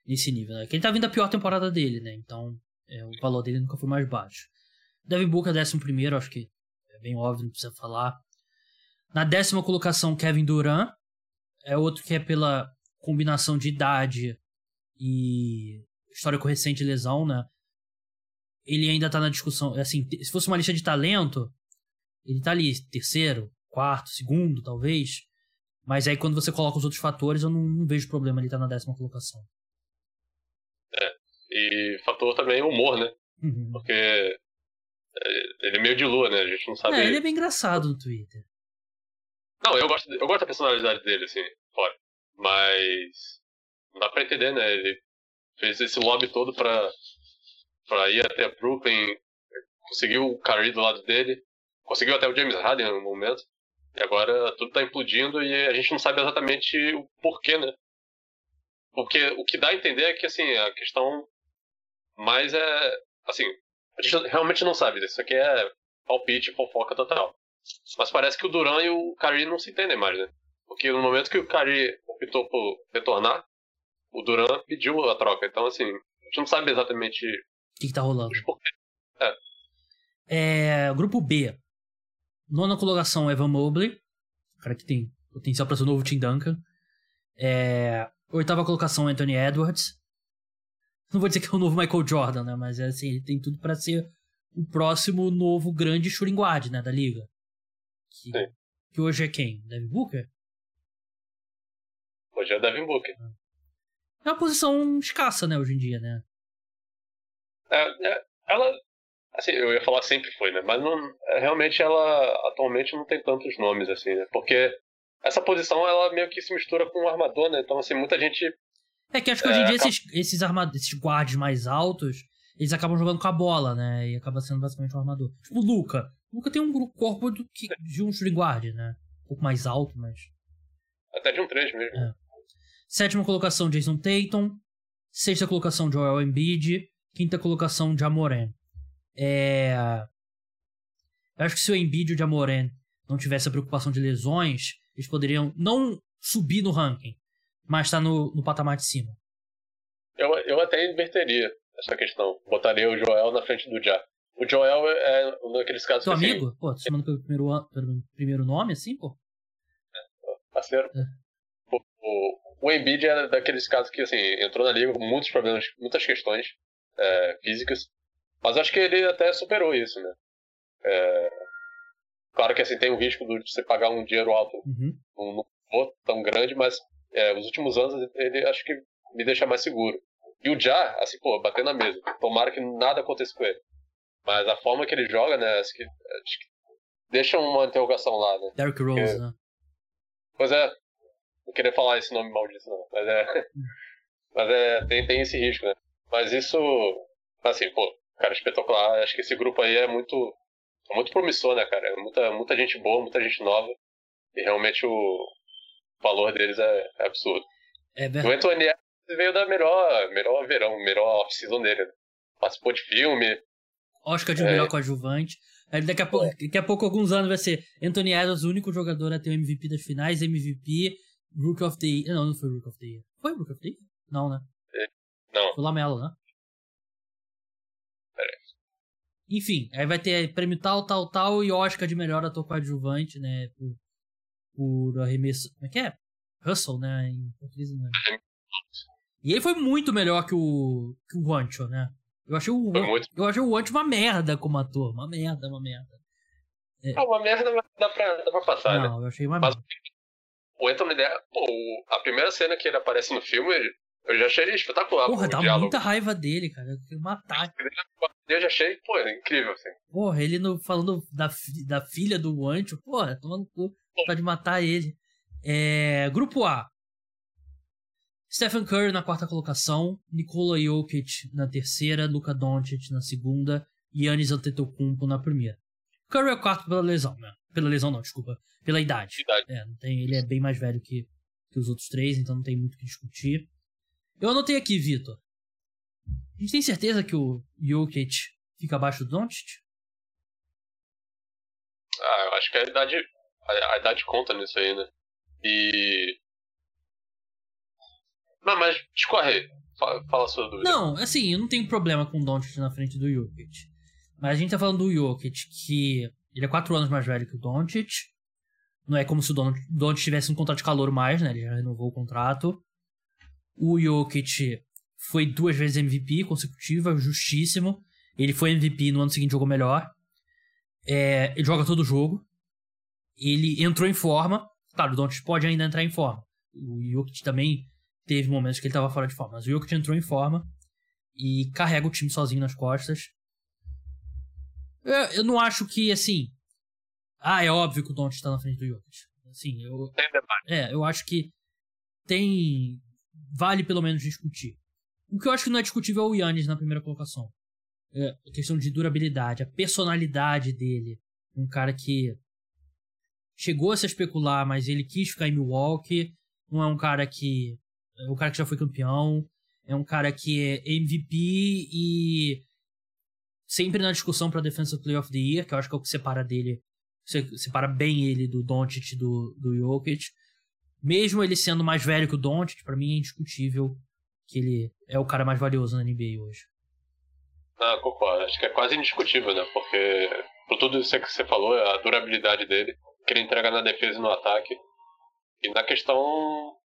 nesse nível, né? Que ele tá vindo a pior temporada dele, né? Então, é, o valor dele nunca foi mais baixo. Devin Booker, décimo primeiro, acho que é bem óbvio, não precisa falar. Na décima colocação, Kevin Durant. É outro que é pela combinação de idade e histórico recente de lesão, né? Ele ainda tá na discussão. Assim, se fosse uma lista de talento, ele tá ali, terceiro, quarto, segundo, talvez. Mas aí quando você coloca os outros fatores, eu não, não vejo problema ele estar tá na décima colocação. E fator também humor, né? Uhum. Porque é, ele é meio de lua, né? A gente não sabe. É, ele é bem engraçado no Twitter. Não, eu gosto, eu gosto da personalidade dele, assim, fora. Mas. Não dá pra entender, né? Ele fez esse lobby todo pra, pra ir até Brooklyn, conseguiu o Curry do lado dele, conseguiu até o James Harden no momento. E agora tudo tá implodindo e a gente não sabe exatamente o porquê, né? Porque o que dá a entender é que, assim, a questão mas é. Assim, a gente realmente não sabe. Isso aqui é palpite, fofoca total. Mas parece que o Duran e o Kari não se entendem mais, né? Porque no momento que o Kari optou por retornar, o Duran pediu a troca. Então, assim, a gente não sabe exatamente. O que, que tá rolando? É. é. Grupo B. Nona colocação, Evan Mobley. O cara que tem potencial para ser o novo Tim Duncan. É... Oitava colocação, Anthony Edwards. Não vou dizer que é o novo Michael Jordan, né? Mas é assim, ele tem tudo para ser o próximo novo grande shooting guard, né, da liga. Que, Sim. que hoje é quem? Devin Booker? Hoje é o Devin Booker. É uma posição escassa, né, hoje em dia, né? É, é, ela, Assim, eu ia falar sempre foi, né? Mas não, realmente ela atualmente não tem tantos nomes assim, né? Porque essa posição ela meio que se mistura com o armador, né? Então, assim, muita gente. É que acho que hoje em é, dia acaba... esses, esses, armad... esses guards mais altos, eles acabam jogando com a bola, né? E acaba sendo basicamente um armador. Tipo o Luca. O Luca tem um corpo do que, de um shooting guard, né? Um pouco mais alto, mas. Até de um 3 mesmo. É. Sétima colocação, Jason Tatum. Sexta colocação, Joel Embiid. Quinta colocação, Jamoran. É... Eu acho que se o Embiid e o Jamoran não tivesse a preocupação de lesões, eles poderiam não subir no ranking, mas estar tá no, no patamar de cima. Eu, eu até inverteria essa questão. Botaria o Joel na frente do Ja. O Joel é, é um daqueles casos Teu que. amigo? Assim, pô, tu chamando pelo primeiro, pelo primeiro nome assim, pô? É, parceiro. É. O, o, o Embiid é daqueles casos que, assim, entrou na liga com muitos problemas, muitas questões é, físicas. Mas acho que ele até superou isso, né? É, claro que, assim, tem o risco de você pagar um dinheiro alto uhum. num não tão grande, mas é, os últimos anos ele acho que me deixa mais seguro. E o Já, assim, pô, bater na mesa. Tomara que nada aconteça com ele. Mas a forma que ele joga, né, acho que, acho que deixa uma interrogação lá, né? Derrick Rose, Porque, né? Pois é, não queria falar esse nome maldito, não. Mas é. mas é. Tem, tem esse risco, né? Mas isso. Assim, pô, cara, espetacular. Acho que esse grupo aí é muito. É muito promissor, né, cara? É muita, muita gente boa, muita gente nova. E realmente o valor deles é, é absurdo. É verdade. O Anthony veio da melhor, melhor verão, melhor off-season dele. Participou de filme. Oscar de é. melhor coadjuvante. Daqui a, pouco, daqui a pouco, alguns anos, vai ser Anthony Edwards, o único jogador a ter o MVP das finais, MVP, Rook of the Year. Não, não foi Rook of the Year. Foi Rook of the Year? Não, né? É, não. Foi Lamelo, né? Peraí. Enfim, aí vai ter prêmio tal, tal, tal e Oscar de melhor ator coadjuvante, né? Por, por arremesso. Como é que é? Russell, né? Em português, né? E ele foi muito melhor que o, que o Wancho, né? Eu achei o, eu achei o Wancho uma merda como ator. Uma merda, uma merda. É. Ah, uma merda dá pra, dá pra passar, Não, né? eu achei uma Mas, merda o Anthony pô, a primeira cena que ele aparece no filme, eu já achei espetacular. Porra, dá diálogo. muita raiva dele, cara. Eu queria matar. Eu já achei, pô, incrível, assim. Porra, ele no, falando da, da filha do Ancho, porra, tomando cu, pode matar ele. É, grupo A. Stephen Curry na quarta colocação, Nikola Jokic na terceira, Luka Doncic na segunda e Giannis Antetokounmpo na primeira. Curry é o quarto pela lesão, né? Pela lesão não, desculpa. Pela idade. idade. É, não tem, ele é bem mais velho que, que os outros três, então não tem muito o que discutir. Eu anotei aqui, Vitor. A gente tem certeza que o Jokic fica abaixo do Doncic? Ah, eu acho que a idade, a, a idade conta nisso aí, né? E... Não, mas discorre. Fala, fala a sua dúvida. Não, assim, eu não tenho problema com o Doncic na frente do Jokic. Mas a gente tá falando do Jokic, que ele é quatro anos mais velho que o Doncic. Não é como se o Doncic tivesse um contrato de calor mais, né? Ele já renovou o contrato. O Jokic foi duas vezes MVP consecutiva, justíssimo. Ele foi MVP no ano seguinte jogou melhor. É, ele joga todo jogo. Ele entrou em forma. Claro, o Doncic pode ainda entrar em forma. O Jokic também teve momentos que ele estava fora de forma. Mas o Jokic entrou em forma e carrega o time sozinho nas costas. Eu, eu não acho que, assim. Ah, é óbvio que o Doncic está na frente do Jokic. Assim, eu. É, eu acho que tem. Vale pelo menos discutir. O que eu acho que não é discutível é o Yannis na primeira colocação. É a questão de durabilidade, a personalidade dele. Um cara que chegou a se especular, mas ele quis ficar em Milwaukee. Não é um cara que. É um cara que já foi campeão. É um cara que é MVP e sempre na discussão para Defensive Player of the Year, que eu acho que é o que separa dele, separa bem ele do Doncic do, do Jokic. Mesmo ele sendo mais velho que o Doncic, para mim é indiscutível que ele é o cara mais valioso na NBA hoje. Ah, concordo. Acho que é quase indiscutível, né? Porque por tudo isso que você falou, a durabilidade dele, que ele entrega na defesa e no ataque, e na questão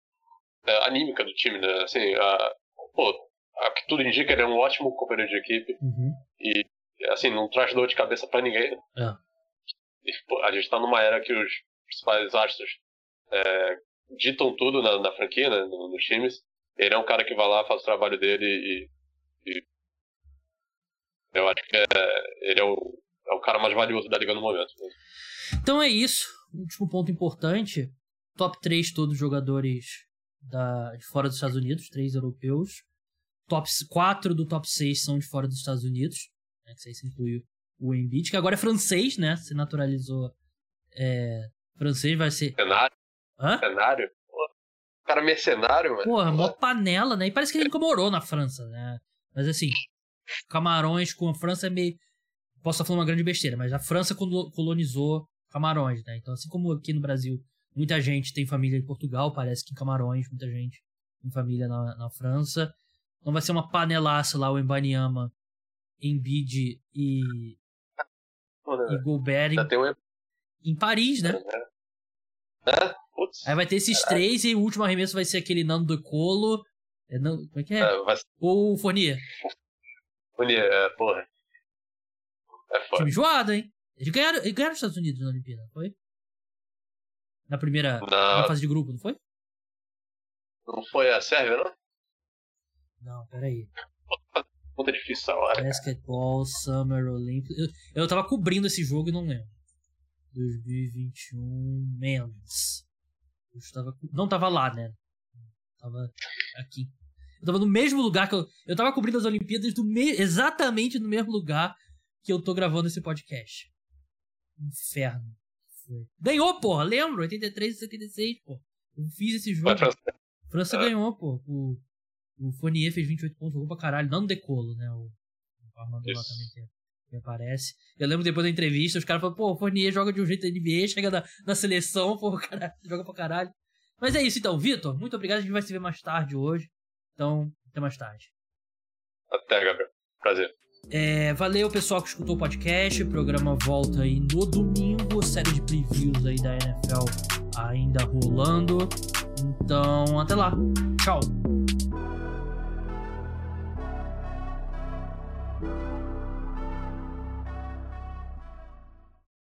é, anímica do time, né? Assim, a, pô, a que tudo indica, ele é um ótimo companheiro de equipe. Uhum. E, assim, não traz dor de cabeça para ninguém. É. E, pô, a gente tá numa era que os principais astros é, ditam tudo na, na franquia, né, nos times. Ele é um cara que vai lá, faz o trabalho dele e, e Eu acho que é, ele é o, é o cara mais valioso da liga no momento. Então é isso. Último ponto importante: top 3 todos os jogadores da, de fora dos Estados Unidos, três europeus. Top 4 do top 6 são de fora dos Estados Unidos. Né, que isso inclui o Embiid, que agora é francês, né? Se naturalizou é, francês, vai ser. Cenário? Hã? Cenário? cara mercenário, mano. Porra, mó panela, né? E parece que ele nunca morou na França, né? Mas assim, Camarões com a França é meio. Posso estar falando uma grande besteira, mas a França colonizou Camarões, né? Então, assim como aqui no Brasil, muita gente tem família em Portugal, parece que em Camarões, muita gente tem família na, na França. Então vai ser uma panelaça lá, o Embanyama, Embiid e. e Gobert em, um... em Paris, né? É? Putz. Aí vai ter esses Caralho. três e o último arremesso vai ser aquele Nando do Colo. É, não, como é que é? é vai... Ou o Fournier. Fournier, é, porra. É foda. Time zoado, hein? Eles ganharam, eles ganharam os Estados Unidos na Olimpíada, foi? Na primeira na fase de grupo, não foi? Não foi a Sérvia, não? Não, peraí. Puta difícil essa hora. Basketball, Summer Olympics. Eu, eu tava cobrindo esse jogo e não lembro. 2021 Men's. Eu estava, não tava lá, né? Tava aqui. Eu tava no mesmo lugar que eu. Eu tava cobrindo as Olimpíadas do me, exatamente no mesmo lugar que eu tô gravando esse podcast. Inferno. Foi. Ganhou, porra, lembro? 83 e 76, pô. Eu fiz esse jogo. França, é. ganhou, pô. O, o Fournier fez 28 pontos, jogou pra caralho. Não decolo, né? O, o Armando lá também tem me aparece. Eu lembro depois da entrevista, os caras falaram, pô, o Fournier joga de um jeito da NBA, chega na, na seleção, pô, cara joga pra caralho. Mas é isso então, Vitor, muito obrigado, a gente vai se ver mais tarde hoje. Então, até mais tarde. Até, Gabriel. Prazer. É, valeu, pessoal que escutou o podcast. O programa volta aí no domingo. Série de previews aí da NFL ainda rolando. Então, até lá. Tchau.